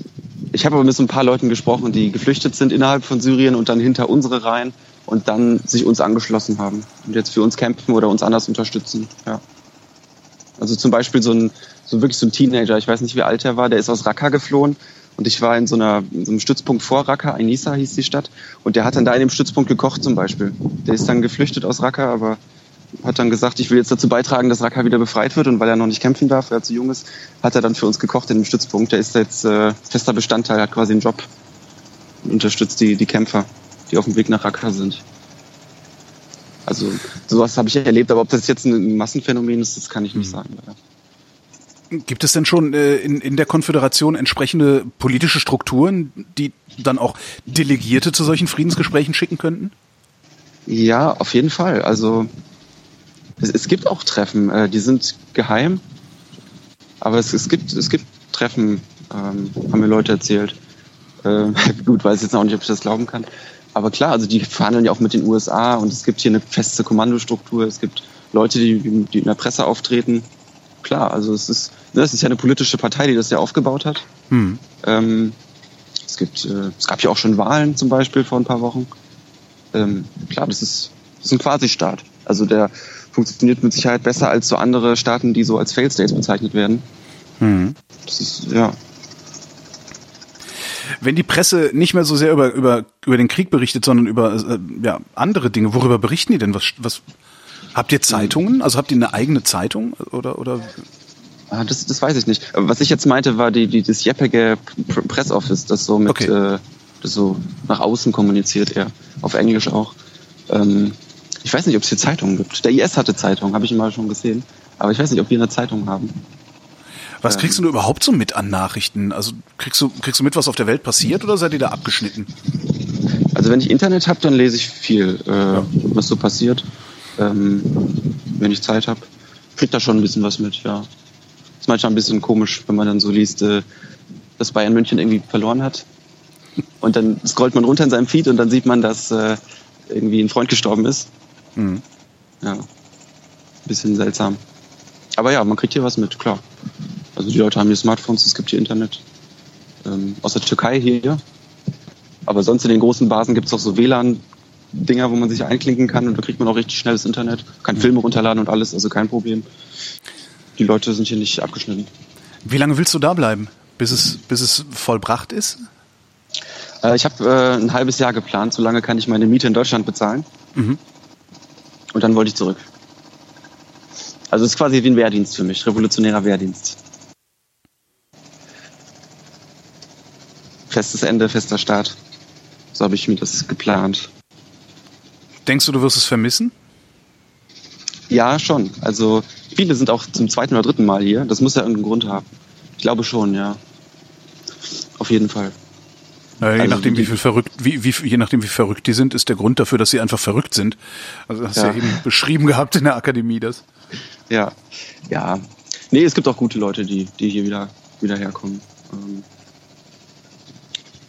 ich habe aber mit so ein paar Leuten gesprochen, die geflüchtet sind innerhalb von Syrien und dann hinter unsere Reihen und dann sich uns angeschlossen haben und jetzt für uns kämpfen oder uns anders unterstützen. Ja. Also zum Beispiel so ein, so wirklich so ein Teenager, ich weiß nicht, wie alt er war, der ist aus Raqqa geflohen und ich war in so, einer, in so einem Stützpunkt vor Raqqa, Ainissa hieß die Stadt, und der hat dann da in dem Stützpunkt gekocht zum Beispiel. Der ist dann geflüchtet aus Raqqa, aber hat dann gesagt, ich will jetzt dazu beitragen, dass Raqqa wieder befreit wird und weil er noch nicht kämpfen darf, weil er zu jung ist, hat er dann für uns gekocht in dem Stützpunkt. Der ist jetzt äh, fester Bestandteil, hat quasi einen Job und unterstützt die, die Kämpfer, die auf dem Weg nach Raqqa sind. Also sowas habe ich erlebt, aber ob das jetzt ein Massenphänomen ist, das kann ich nicht hm. sagen. Gibt es denn schon äh, in, in der Konföderation entsprechende politische Strukturen, die dann auch Delegierte zu solchen Friedensgesprächen schicken könnten? Ja, auf jeden Fall. Also es, es gibt auch Treffen, äh, die sind geheim, aber es, es gibt es gibt Treffen, ähm, haben mir Leute erzählt. Äh, [laughs] gut, weiß jetzt auch nicht, ob ich das glauben kann. Aber klar, also die verhandeln ja auch mit den USA und es gibt hier eine feste Kommandostruktur, es gibt Leute, die, die in der Presse auftreten. Klar, also es ist, ne, es ist ja eine politische Partei, die das ja aufgebaut hat. Hm. Ähm, es gibt, äh, es gab ja auch schon Wahlen zum Beispiel vor ein paar Wochen. Ähm, klar, das ist, das ist ein Quasi-Staat. Also der funktioniert mit Sicherheit besser als so andere Staaten, die so als Fail States bezeichnet werden. Hm. Das ist, ja, wenn die Presse nicht mehr so sehr über, über, über den Krieg berichtet, sondern über äh, ja, andere Dinge, worüber berichten die denn? Was, was habt ihr Zeitungen? Also habt ihr eine eigene Zeitung oder oder? Ah, das, das weiß ich nicht. Was ich jetzt meinte, war die, die das jeppige Press Office, das so mit okay. äh, das so nach außen kommuniziert, eher auf Englisch auch. Ähm, ich weiß nicht, ob es hier Zeitungen gibt. Der IS hatte Zeitungen, habe ich mal schon gesehen. Aber ich weiß nicht, ob wir eine Zeitung haben. Was ähm. kriegst du überhaupt so mit an Nachrichten? Also kriegst du, kriegst du mit, was auf der Welt passiert oder seid ihr da abgeschnitten? Also wenn ich Internet habe, dann lese ich viel, äh, ja. was so passiert. Ähm, wenn ich Zeit habe, krieg da schon ein bisschen was mit, ja. Ist manchmal ein bisschen komisch, wenn man dann so liest, äh, dass Bayern München irgendwie verloren hat. Und dann scrollt man runter in seinem Feed und dann sieht man, dass äh, irgendwie ein Freund gestorben ist. Mhm. Ja. Bisschen seltsam. Aber ja, man kriegt hier was mit, klar. Also die Leute haben hier Smartphones, es gibt hier Internet. Ähm, aus der Türkei hier. Aber sonst in den großen Basen gibt es auch so WLAN-Dinger, wo man sich einklinken kann und da kriegt man auch richtig schnelles Internet. Kann mhm. Filme runterladen und alles, also kein Problem. Die Leute sind hier nicht abgeschnitten. Wie lange willst du da bleiben? Bis es, bis es vollbracht ist? Äh, ich habe äh, ein halbes Jahr geplant. So lange kann ich meine Miete in Deutschland bezahlen. Mhm. Und dann wollte ich zurück. Also es ist quasi wie ein Wehrdienst für mich, revolutionärer Wehrdienst. Festes Ende, fester Start. So habe ich mir das geplant. Denkst du, du wirst es vermissen? Ja, schon. Also viele sind auch zum zweiten oder dritten Mal hier. Das muss ja irgendeinen Grund haben. Ich glaube schon, ja. Auf jeden Fall. Naja, je Also nachdem, wie viel verrückt, wie, wie, je nachdem, wie verrückt die sind, ist der Grund dafür, dass sie einfach verrückt sind. Also hast du ja. Ja. eben beschrieben gehabt in der Akademie, das. Ja. Ja. Nee, es gibt auch gute Leute, die, die hier wieder, wieder herkommen. Ähm,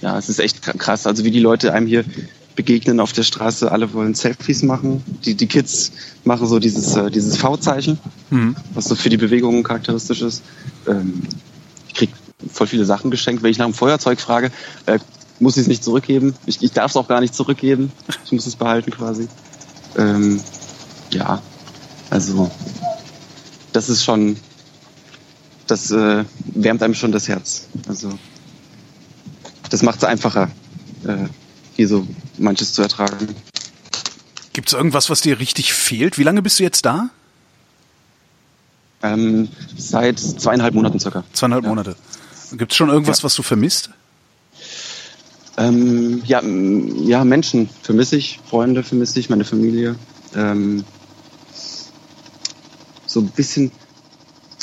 ja, es ist echt krass. Also wie die Leute einem hier begegnen auf der Straße, alle wollen Selfies machen. Die, die Kids machen so dieses, äh, dieses V-Zeichen, Mhm. was so für die Bewegungen charakteristisch ist. Ähm, ich krieg voll viele Sachen geschenkt. Wenn ich nach dem Feuerzeug frage, äh, muss ich es nicht zurückgeben. Ich, ich darf es auch gar nicht zurückgeben. Ich muss es behalten quasi. Ähm, ja, also das ist schon, das äh, wärmt einem schon das Herz. Also das macht es einfacher, äh, hier so manches zu ertragen. Gibt es irgendwas, was dir richtig fehlt? Wie lange bist du jetzt da? Ähm, seit zweieinhalb Monaten circa. Zweieinhalb Ja. Monate. Gibt es schon irgendwas, Ja. was du vermisst? Ähm, ja, ja, Menschen vermisse ich, Freunde vermisse ich, meine Familie. Ähm, so ein bisschen,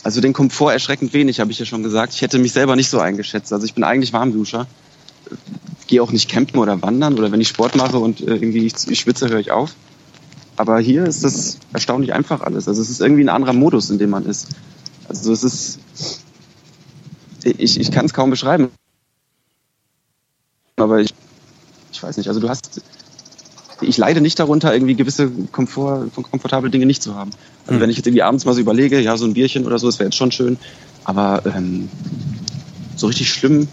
also den Komfort erschreckend wenig, habe ich ja schon gesagt. Ich hätte mich selber nicht so eingeschätzt. Also ich bin eigentlich Warmduscher. Gehe auch nicht campen oder wandern oder wenn ich Sport mache und äh, irgendwie ich, ich schwitze, höre ich auf. Aber hier ist das erstaunlich einfach alles. Also es ist irgendwie ein anderer Modus, in dem man ist. Also es ist, ich, ich kann es kaum beschreiben. Aber ich, ich weiß nicht, also du hast, ich leide nicht darunter, irgendwie gewisse Komfort, komfortable Dinge nicht zu haben. Also Hm. wenn ich jetzt irgendwie abends mal so überlege, ja, so ein Bierchen oder so, das wäre jetzt schon schön. Aber ähm, so richtig schlimm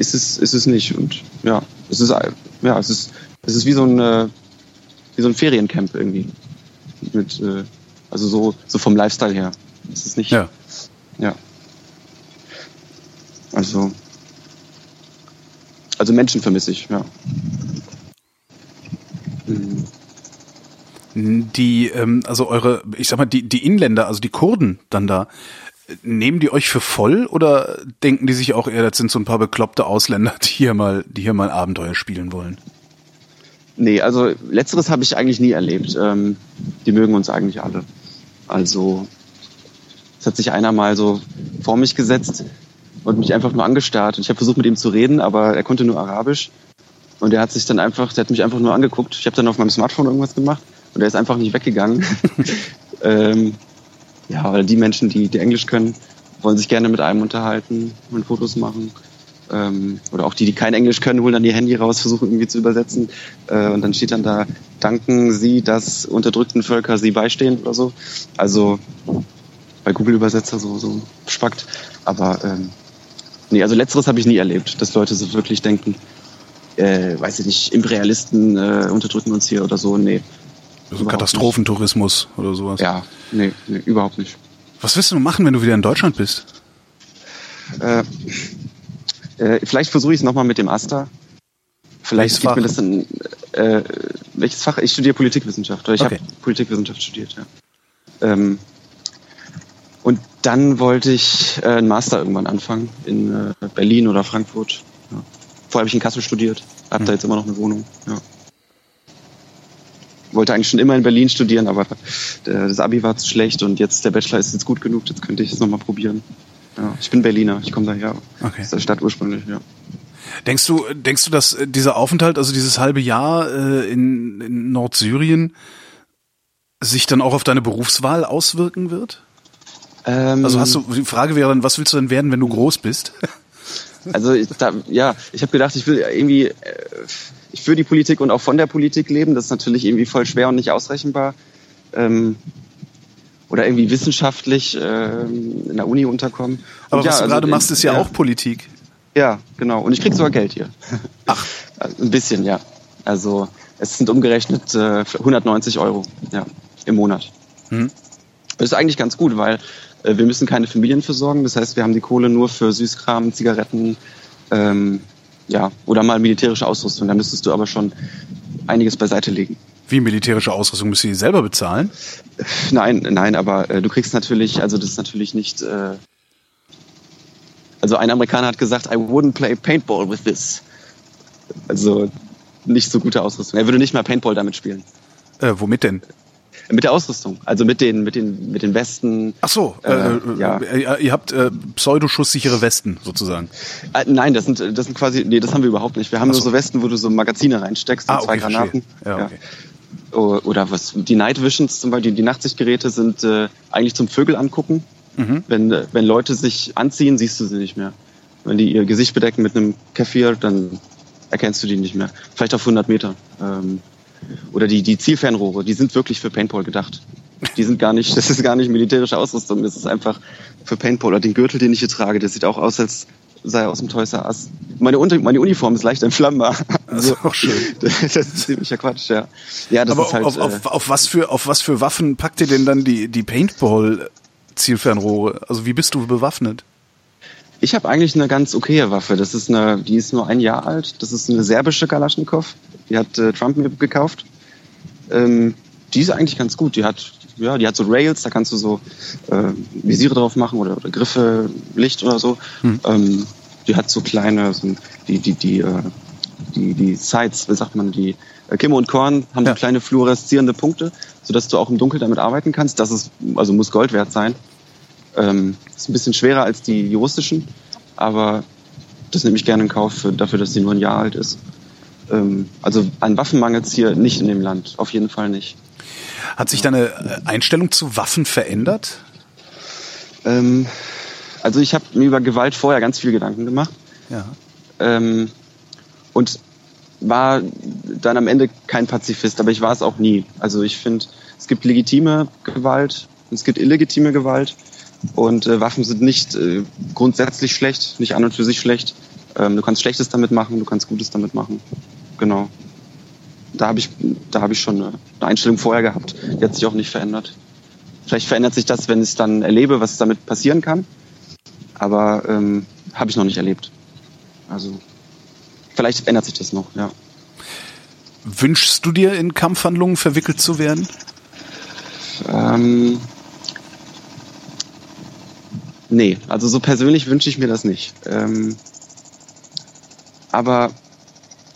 ist es, ist es nicht. Und ja, es ist, ja, es ist, es ist wie so ein, äh, wie so ein Feriencamp irgendwie. Mit, äh, also so, so vom Lifestyle her. Es ist nicht, Ja. ja. Also, also Menschen vermisse ich, ja. Mhm. Die, ähm, also eure, ich sag mal, die, die Inländer, also die Kurden dann da, nehmen die euch für voll oder denken die sich auch eher, das sind so ein paar bekloppte Ausländer, die hier mal, die hier mal Abenteuer spielen wollen? Nee, also letzteres habe ich eigentlich nie erlebt. Ähm, die mögen uns eigentlich alle. Also es hat sich einer mal so vor mich gesetzt und mich einfach nur angestarrt. Und ich habe versucht mit ihm zu reden, aber er konnte nur Arabisch. Und er hat sich dann einfach, der hat mich einfach nur angeguckt. Ich habe dann auf meinem Smartphone irgendwas gemacht und er ist einfach nicht weggegangen. [laughs] ähm, ja, aber die Menschen, die, die Englisch können, wollen sich gerne mit einem unterhalten und Fotos machen. Ähm, oder auch die, die kein Englisch können, holen dann ihr Handy raus, versuchen irgendwie zu übersetzen. Äh, und dann steht dann da, danken Sie, dass unterdrückten Völker Sie beistehen oder so. Also bei Google Übersetzer so, so spackt. Aber ähm, nee, also letzteres habe ich nie erlebt, dass Leute so wirklich denken, äh, weiß ich nicht, Imperialisten äh, unterdrücken uns hier oder so. Nee. Also Katastrophentourismus oder sowas. Ja, nee, nee, überhaupt nicht. Was willst du machen, wenn du wieder in Deutschland bist? Äh, äh, vielleicht versuche ich es nochmal mit dem Asta. Vielleicht Welches mir das dann. Äh, welches Fach? Ich studiere Politikwissenschaft. Oder ich Okay. habe Politikwissenschaft studiert, ja. Ähm, und dann wollte ich äh, einen Master irgendwann anfangen in äh, Berlin oder Frankfurt. Ja. Vorher habe ich in Kassel studiert, habe da Hm. jetzt immer noch eine Wohnung. Ja. Wollte eigentlich schon immer in Berlin studieren, aber äh, das Abi war zu schlecht und jetzt der Bachelor ist jetzt gut genug, jetzt könnte ich es nochmal probieren. Ja, ich bin Berliner, ich komme daher. Okay. Aus der Stadt ursprünglich, ja. Denkst du, denkst du, dass äh, dieser Aufenthalt, also dieses halbe Jahr äh, in, in Nordsyrien, sich dann auch auf deine Berufswahl auswirken wird? Ähm, Also hast du, die Frage wäre dann, was willst du denn werden, wenn du groß bist? [laughs] Also ich, da, ja, ich habe gedacht, ich will irgendwie äh, ich für die Politik und auch von der Politik leben. Das ist natürlich irgendwie voll schwer und nicht ausrechenbar. Ähm, oder irgendwie wissenschaftlich ähm, in der Uni unterkommen. Und Aber was du also, gerade äh, machst, ist ja, auch Politik. Ja, genau. Und ich krieg sogar Geld hier. [laughs] Ach. Ein bisschen, ja. Also es sind umgerechnet äh, 190 Euro ja, im Monat. Hm. Das ist eigentlich ganz gut, weil äh, wir müssen keine Familien versorgen. Das heißt, wir haben die Kohle nur für Süßkram, Zigaretten, ähm, ja, oder mal militärische Ausrüstung. Da müsstest du aber schon einiges beiseite legen. Wie militärische Ausrüstung müsst ihr selber bezahlen? Nein, nein, aber äh, du kriegst natürlich, also das ist natürlich nicht. Äh, also ein Amerikaner hat gesagt, I wouldn't play Paintball with this. Also nicht so gute Ausrüstung. Er würde nicht mal Paintball damit spielen. Äh, womit denn? Mit der Ausrüstung, also mit den mit den mit den Westen. Ach so, äh, Äh, ja. äh, ihr habt äh, pseudoschusssichere Westen sozusagen. Äh, nein, das sind das sind quasi nee, das haben wir überhaupt nicht. Wir haben Ach nur so. so Westen, wo du so Magazine reinsteckst und Ah, zwei okay, verstehe. Granaten. Ja, okay. Mhm. Wenn äh, wenn Leute sich anziehen, siehst du sie nicht mehr. Wenn die ihr Gesicht bedecken mit einem Kefir, dann erkennst du die nicht mehr. Vielleicht auf 100 Meter. Ähm, oder die, die Zielfernrohre, die sind wirklich für Paintball gedacht. Die sind gar nicht, [laughs] das ist gar nicht militärische Ausrüstung, das ist einfach für Paintball. Oder den Gürtel, den ich hier trage, der sieht auch aus, als sei er aus dem Toys R Us. Meine, meine Uniform ist leicht entflammbar. [laughs] Das ist auch schön. [laughs] Das ist ziemlicher Quatsch, ja. Ja, das Aber ist halt. auf, äh, auf, auf, was für, auf was für Waffen packt ihr denn dann die, die Paintball-Zielfernrohre? Also wie bist du bewaffnet? Ich habe eigentlich eine ganz okaye Waffe. Das ist eine, die ist nur ein Jahr alt. Das ist eine serbische Kalaschnikow. Die hat äh, Trump mir gekauft. Ähm, die ist eigentlich ganz gut. Die hat, ja, die hat so Rails, da kannst du so äh, Visiere drauf machen oder, oder Griffe, Licht oder so. Ähm, die hat so kleine, so, die, die, die, äh, die, die Sights, wie sagt man, die äh, Kimme und Korn haben Ja. so kleine fluoreszierende Punkte, sodass du auch im Dunkeln damit arbeiten kannst. Das ist, also muss Gold wert sein. Ähm, ist ein bisschen schwerer als die juristischen, aber das nehme ich gerne in Kauf für, dafür, dass sie nur ein Jahr alt ist. Ähm, also an Waffen mangelt hier nicht in dem Land, auf jeden Fall nicht. Hat sich deine äh, Einstellung zu Waffen verändert? Ähm, also ich habe mir über Gewalt vorher ganz viel Gedanken gemacht Ja. ähm, und war dann am Ende kein Pazifist, aber ich war es auch nie. Also ich finde, es gibt legitime Gewalt, und es gibt illegitime Gewalt und äh, Waffen sind nicht äh, grundsätzlich schlecht, nicht an und für sich schlecht. Ähm, du kannst Schlechtes damit machen, du kannst Gutes damit machen. Genau. Da habe ich, da habe ich schon eine eine Einstellung vorher gehabt. Die hat sich auch nicht verändert. Vielleicht verändert sich das, wenn ich es dann erlebe, was damit passieren kann. Aber ähm, habe ich noch nicht erlebt. Also vielleicht ändert sich das noch, ja. Wünschst du dir in Kampfhandlungen verwickelt zu werden? Ähm, nee, also so persönlich wünsche ich mir das nicht. Ähm, aber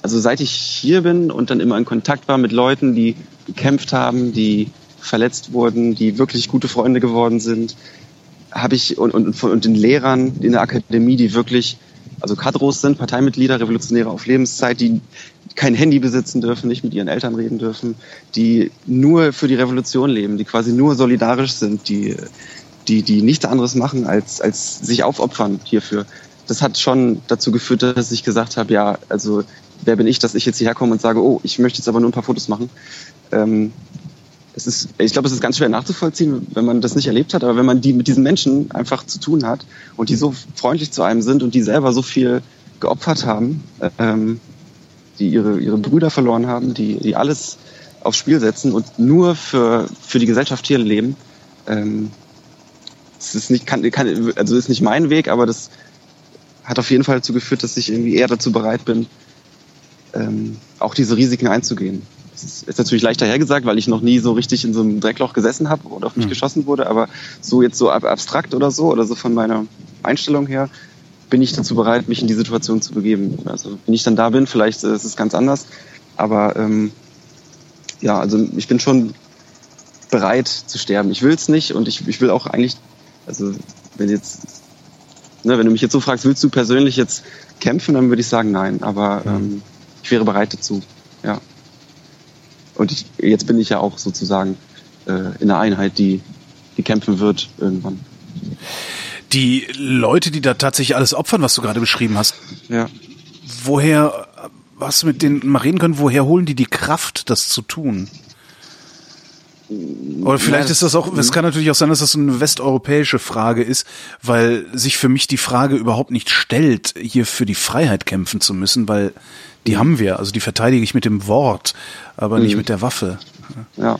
also seit ich hier bin und dann immer in Kontakt war mit Leuten, die gekämpft haben, die verletzt wurden, die wirklich gute Freunde geworden sind, habe ich und, und, und den Lehrern in der Akademie, die wirklich also Kadros sind, Parteimitglieder, Revolutionäre auf Lebenszeit, die kein Handy besitzen dürfen, nicht mit ihren Eltern reden dürfen, die nur für die Revolution leben, die quasi nur solidarisch sind, die, die, die nichts anderes machen, als, als sich aufopfern hierfür. Das hat schon dazu geführt, dass ich gesagt habe, ja, also wer bin ich, dass ich jetzt hierher komme und sage, oh, ich möchte jetzt aber nur ein paar Fotos machen. Ähm, es ist, ich glaube, es ist ganz schwer nachzuvollziehen, wenn man das nicht erlebt hat, aber wenn man die mit diesen Menschen einfach zu tun hat und die so freundlich zu einem sind und die selber so viel geopfert haben, ähm, die ihre, ihre Brüder verloren haben, die, die alles aufs Spiel setzen und nur für, für die Gesellschaft hier leben, ähm, es ist nicht, kann, kann, also ist nicht mein Weg, aber das hat auf jeden Fall dazu geführt, dass ich irgendwie eher dazu bereit bin, ähm, auch diese Risiken einzugehen. Das ist, natürlich leichter hergesagt, weil ich noch nie so richtig in so einem Dreckloch gesessen habe und auf mich Mhm. geschossen wurde, aber so jetzt so ab- abstrakt oder so oder so von meiner Einstellung her bin ich dazu bereit, mich in die Situation zu begeben. Also wenn ich dann da bin, vielleicht äh, ist es ganz anders, aber ähm, ja, also ich bin schon bereit zu sterben. Ich will es nicht und ich, ich will auch eigentlich, also wenn jetzt, ne, wenn du mich jetzt so fragst, willst du persönlich jetzt kämpfen, dann würde ich sagen nein, aber ähm, ich wäre bereit dazu, ja. Und ich, jetzt bin ich ja auch sozusagen äh, in einer Einheit, die, die kämpfen wird irgendwann. Die Leute, die da tatsächlich alles opfern, was du gerade beschrieben hast, Ja. woher du mit denen mal reden können, woher holen die die Kraft, das zu tun? Oder vielleicht Ja, ist das auch, es kann natürlich auch sein, dass das eine westeuropäische Frage ist, weil sich für mich die Frage überhaupt nicht stellt, hier für die Freiheit kämpfen zu müssen, weil die haben wir, also die verteidige ich mit dem Wort, aber nicht Mhm. mit der Waffe. Ja.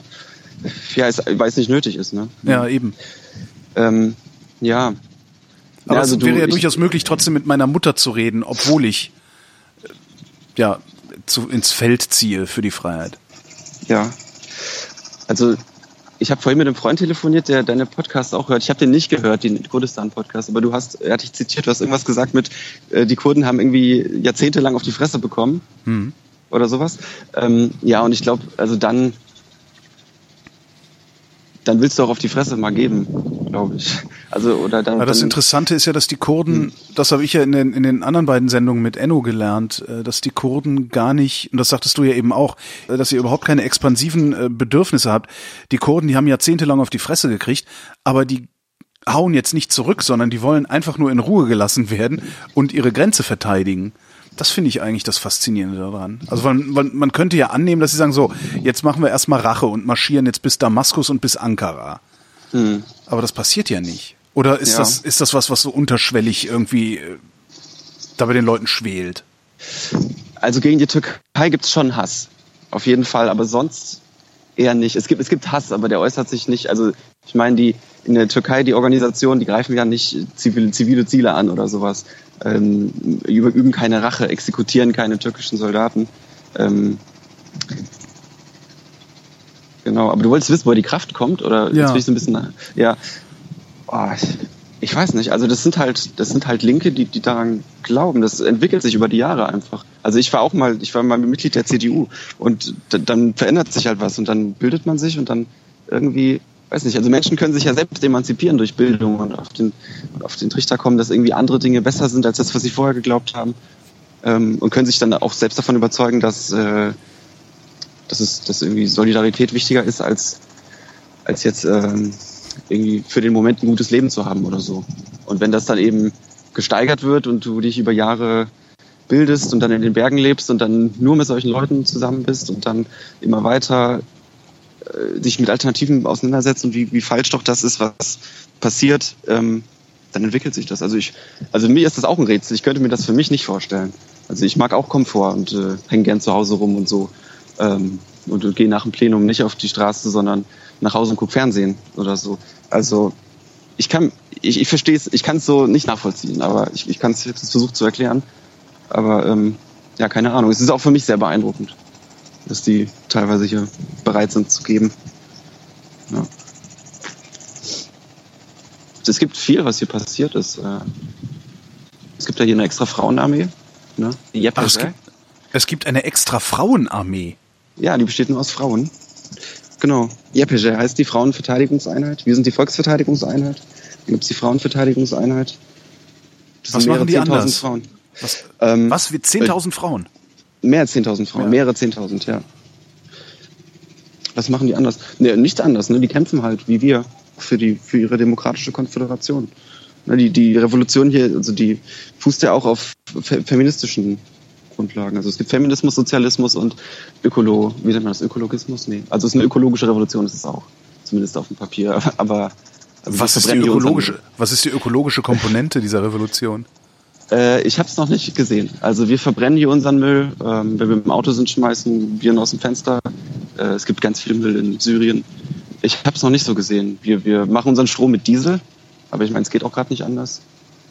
Ja, weil es nicht nötig ist, ne? Ja, eben. Ähm, ja. Aber ja, also es wäre ja ich- durchaus möglich, trotzdem mit meiner Mutter zu reden, obwohl ich äh, ja zu, ins Feld ziehe für die Freiheit. Ja. Also ich habe vorhin mit einem Freund telefoniert, der deine Podcasts auch hört. Ich habe den nicht gehört, den Kurdistan-Podcast, aber du hast, er hat dich zitiert, du hast irgendwas gesagt mit, äh, die Kurden haben irgendwie jahrzehntelang auf die Fresse bekommen mhm. oder sowas. Ähm, ja, und ich glaube, also dann dann willst du auch auf die Fresse mal geben, glaube ich. Also oder dann. Aber das Interessante ist ja, dass die Kurden, hm. das habe ich ja in den, in den anderen beiden Sendungen mit Enno gelernt, äh, dass die Kurden gar nicht, und das sagtest du ja eben auch, äh, dass ihr überhaupt keine expansiven äh, Bedürfnisse habt. Die Kurden, die haben jahrzehntelang auf die Fresse gekriegt, aber die hauen jetzt nicht zurück, sondern die wollen einfach nur in Ruhe gelassen werden und ihre Grenze verteidigen. Das finde ich eigentlich das Faszinierende daran. Also man, man, könnte ja annehmen, dass sie sagen, so, jetzt machen wir erstmal Rache und marschieren jetzt bis Damaskus und bis Ankara. Hm. Aber das passiert ja nicht. Oder ist, ja. das, ist das was, was so unterschwellig irgendwie äh, da bei den Leuten schwelt? Also gegen die Türkei gibt es schon Hass. Auf jeden Fall, aber sonst eher nicht. Es gibt, es gibt Hass, aber der äußert sich nicht. Also ich meine, die in der Türkei, die Organisationen, die greifen ja nicht zivile, zivile Ziele an oder sowas ähm, üben keine Rache, exekutieren keine türkischen Soldaten. Ähm, genau, aber du wolltest wissen, woher die Kraft kommt? Oder ja. jetzt will ich so ein bisschen. Ja. Oh, ich, ich, weiß nicht. Also das sind halt, das sind halt Linke, die, die daran glauben. Das entwickelt sich über die Jahre einfach. Also ich war auch mal, ich war mal Mitglied der CDU und dann verändert sich halt was und dann bildet man sich und dann irgendwie weiß nicht, also Menschen können sich ja selbst emanzipieren durch Bildung und auf den, auf den Trichter kommen, dass irgendwie andere Dinge besser sind als das, was sie vorher geglaubt haben. Ähm, und können sich dann auch selbst davon überzeugen, dass, äh, dass, es, dass irgendwie Solidarität wichtiger ist, als, als jetzt ähm, irgendwie für den Moment ein gutes Leben zu haben oder so. Und wenn das dann eben gesteigert wird und du dich über Jahre bildest und dann in den Bergen lebst und dann nur mit solchen Leuten zusammen bist und dann immer weiter sich mit Alternativen auseinandersetzt und wie, wie falsch doch das ist, was passiert, ähm, dann entwickelt sich das. Also ich, also mir ist das auch ein Rätsel. Ich könnte mir das für mich nicht vorstellen. Also ich mag auch Komfort und äh, hänge gern zu Hause rum und so. Ähm, und, und gehe nach dem Plenum nicht auf die Straße, sondern nach Hause und gucke Fernsehen oder so. Also ich kann, ich, ich verstehe es, ich kann es so nicht nachvollziehen, aber ich, ich kann es, ich versucht zu erklären. Aber ähm, ja, keine Ahnung. Es ist auch für mich sehr beeindruckend dass die teilweise hier bereit sind zu geben. Ja. Es gibt viel, was hier passiert ist. Äh, es gibt ja hier eine extra Frauenarmee. Ne? Die Ach, es, gibt, es gibt eine extra Frauenarmee. Ja, die besteht nur aus Frauen. Genau. JPG heißt die Frauenverteidigungseinheit. Wir sind die Volksverteidigungseinheit. Dann gibt es die Frauenverteidigungseinheit. Das was machen die anders? Frauen. Was, ähm, was wie 10.000 äh, Frauen? Mehr als 10.000 Frauen, ja. mehrere 10.000, ja. Was machen die anders? Nee, nichts anders. Ne? Die kämpfen halt, wie wir, für, die, für ihre demokratische Konföderation. Ne, die, die Revolution hier, also die fußt ja auch auf fe feministischen Grundlagen. Also es gibt Feminismus, Sozialismus und Ökolo, wie nennt man das? Ökologismus? Nee. Also es ist eine ökologische Revolution, ist es auch. Zumindest auf dem Papier. [laughs] Aber also was, ist die ökologische, was ist die ökologische Komponente dieser Revolution? Äh, ich habe es noch nicht gesehen. Also wir verbrennen hier unseren Müll. Ähm, wenn wir dem Auto sind, schmeißen wir ihn aus dem Fenster. Äh, es gibt ganz viel Müll in Syrien. Ich habe es noch nicht so gesehen. Wir, wir machen unseren Strom mit Diesel, aber ich meine, es geht auch gerade nicht anders.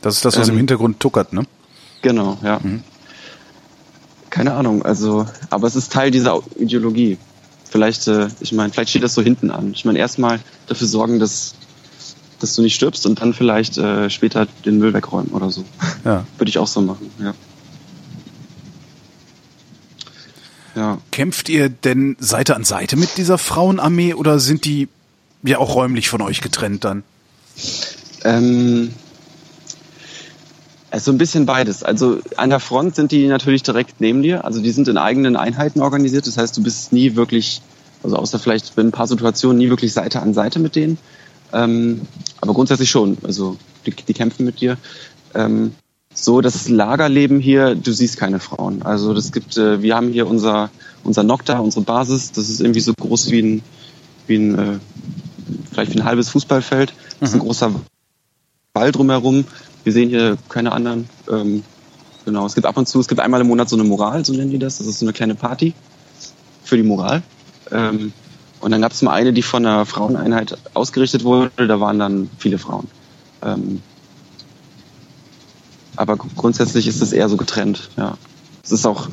Das ist das, was ähm, im Hintergrund tuckert, ne? Genau, ja. Mhm. Keine Ahnung, also, aber es ist Teil dieser Ideologie. Vielleicht, äh, ich meine, vielleicht steht das so hinten an. Ich meine, erstmal dafür sorgen, dass dass du nicht stirbst und dann vielleicht äh, später den Müll wegräumen oder so. Ja. Würde ich auch so machen, ja. Ja. Kämpft ihr denn Seite an Seite mit dieser Frauenarmee oder sind die ja auch räumlich von euch getrennt dann? Ähm, also ein bisschen beides. Also an der Front sind die natürlich direkt neben dir. Also die sind in eigenen Einheiten organisiert. Das heißt, du bist nie wirklich, also außer vielleicht in ein paar Situationen, nie wirklich Seite an Seite mit denen. Ähm, aber grundsätzlich schon. Also die, die kämpfen mit dir. Ähm, so das Lagerleben hier, du siehst keine Frauen. Also das gibt, äh, wir haben hier unser unser Nokta, unsere Basis. Das ist irgendwie so groß wie ein wie ein äh, vielleicht wie ein halbes Fußballfeld. Das ist ein mhm. großer Wall drumherum. Wir sehen hier keine anderen. Ähm, genau. Es gibt ab und zu, es gibt einmal im Monat so eine Moral, so nennen die das. Das ist so eine kleine Party für die Moral. Ähm, und dann gab es mal eine, die von einer Fraueneinheit ausgerichtet wurde. Da waren dann viele Frauen. Ähm, aber grundsätzlich ist es eher so getrennt. Ja, es ist auch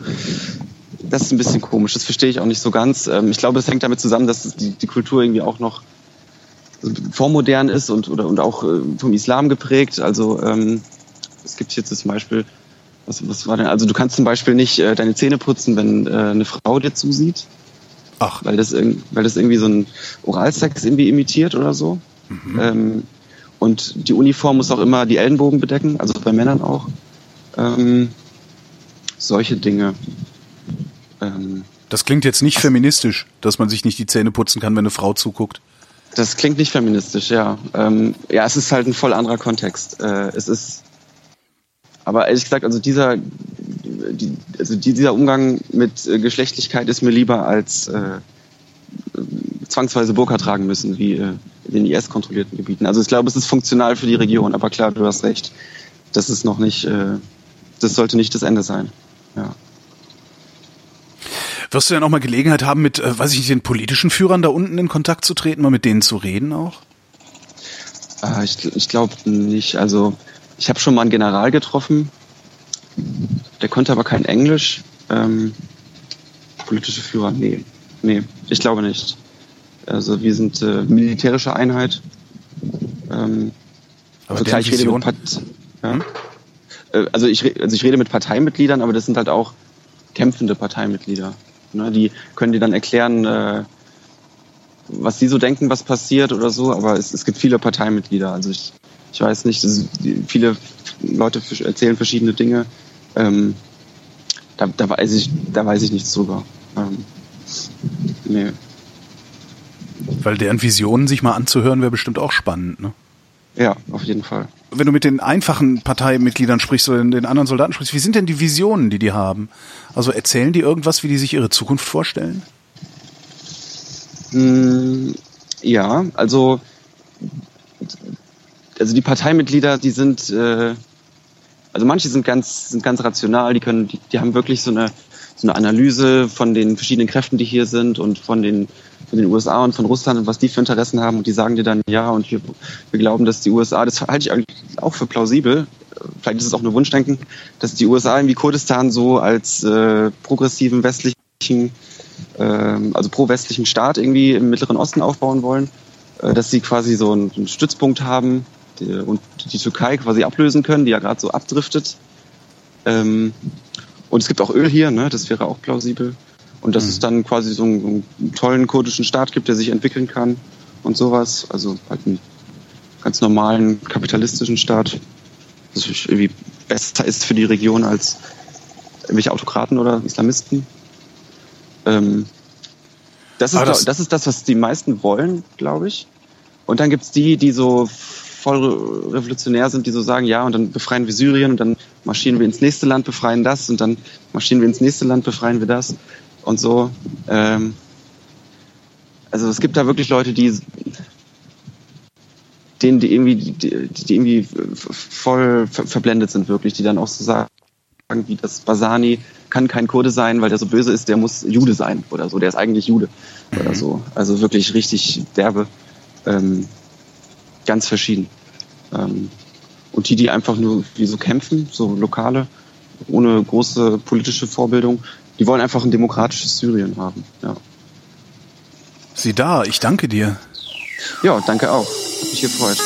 das ist ein bisschen komisch. Das verstehe ich auch nicht so ganz. Ähm, ich glaube, das hängt damit zusammen, dass die, die Kultur irgendwie auch noch vormodern ist und, oder, und auch äh, vom Islam geprägt. Also ähm, es gibt jetzt zum Beispiel, was, was war denn, also du kannst zum Beispiel nicht äh, deine Zähne putzen, wenn äh, eine Frau dir zusieht. Ach. Weil das, weil das irgendwie so ein Oralsex irgendwie imitiert oder so. Mhm. Ähm, und die Uniform muss auch immer die Ellenbogen bedecken, also bei Männern auch. Ähm, solche Dinge. Ähm, das klingt jetzt nicht feministisch, dass man sich nicht die Zähne putzen kann, wenn eine Frau zuguckt. Das klingt nicht feministisch, ja. Ähm, ja, es ist halt ein voll anderer Kontext. Äh, es ist, aber ehrlich gesagt, also dieser, die, also dieser Umgang mit äh, Geschlechtlichkeit ist mir lieber als äh, zwangsweise Burka tragen müssen, wie äh, in den IS-kontrollierten Gebieten. Also ich glaube, es ist funktional für die Region, aber klar, du hast recht. Das ist noch nicht, äh, das sollte nicht das Ende sein. Ja. Wirst du ja noch mal Gelegenheit haben, mit, äh, weiß ich nicht, den politischen Führern da unten in Kontakt zu treten, mal mit denen zu reden auch? Äh, ich ich glaube nicht. Also ich habe schon mal einen General getroffen, der konnte aber kein Englisch. Ähm, politische Führer, nee. Nee, ich glaube nicht. Also wir sind äh, militärische Einheit. Ähm, aber also klar, ich rede mit Part ja? Hm? Äh, also, ich, also ich rede mit Parteimitgliedern, aber das sind halt auch kämpfende Parteimitglieder. Ne? Die können dir dann erklären, äh, was sie so denken, was passiert oder so, aber es, es gibt viele Parteimitglieder. Also ich, ich weiß nicht, viele Leute erzählen verschiedene Dinge. Ähm, da, da, weiß ich, da weiß ich nichts drüber. Ähm, nee. Weil deren Visionen sich mal anzuhören, wäre bestimmt auch spannend, ne? Ja, auf jeden Fall. Wenn du mit den einfachen Parteimitgliedern sprichst oder den anderen Soldaten sprichst, wie sind denn die Visionen, die die haben? Also erzählen die irgendwas, wie die sich ihre Zukunft vorstellen? Hm, ja, also also die Parteimitglieder, die sind äh, also manche sind ganz sind ganz rational, die können die, die haben wirklich so eine so eine Analyse von den verschiedenen Kräften, die hier sind und von den, von den USA und von Russland und was die für Interessen haben. Und die sagen dir dann, ja, und wir, wir glauben, dass die USA, das halte ich eigentlich auch für plausibel, vielleicht ist es auch nur Wunschdenken, dass die USA irgendwie Kurdistan so als äh, progressiven westlichen, äh, also pro-westlichen Staat irgendwie im Mittleren Osten aufbauen wollen, äh, dass sie quasi so einen, einen Stützpunkt haben die, und die Türkei quasi ablösen können, die ja gerade so abdriftet. Ähm, und es gibt auch Öl hier, ne? das wäre auch plausibel. Und dass mhm. es dann quasi so einen, einen, tollen kurdischen Staat gibt, der sich entwickeln kann und sowas. Also halt einen ganz normalen kapitalistischen Staat, das irgendwie besser ist für die Region als irgendwelche Autokraten oder Islamisten. Ähm, das, ist, das, das ist das, was die meisten wollen, glaube ich. Und dann gibt's die, die so voll revolutionär sind, die so sagen, ja, und dann befreien wir Syrien und dann marschieren wir ins nächste Land, befreien das und dann marschieren wir ins nächste Land, befreien wir das und so. Ähm, also es gibt da wirklich Leute, die denen die irgendwie, die, die irgendwie voll verblendet sind wirklich, die dann auch so sagen, wie das Basani kann kein Kurde sein, weil der so böse ist, der muss Jude sein oder so, der ist eigentlich Jude oder mhm. so. Also wirklich richtig derbe. Ähm, ganz verschieden. Ähm, und die, die einfach nur wie so kämpfen, so lokale, ohne große politische Vorbildung, die wollen einfach ein demokratisches Syrien haben. Ja. Sieh da, ich danke dir. Ja, danke auch. Hat mich gefreut.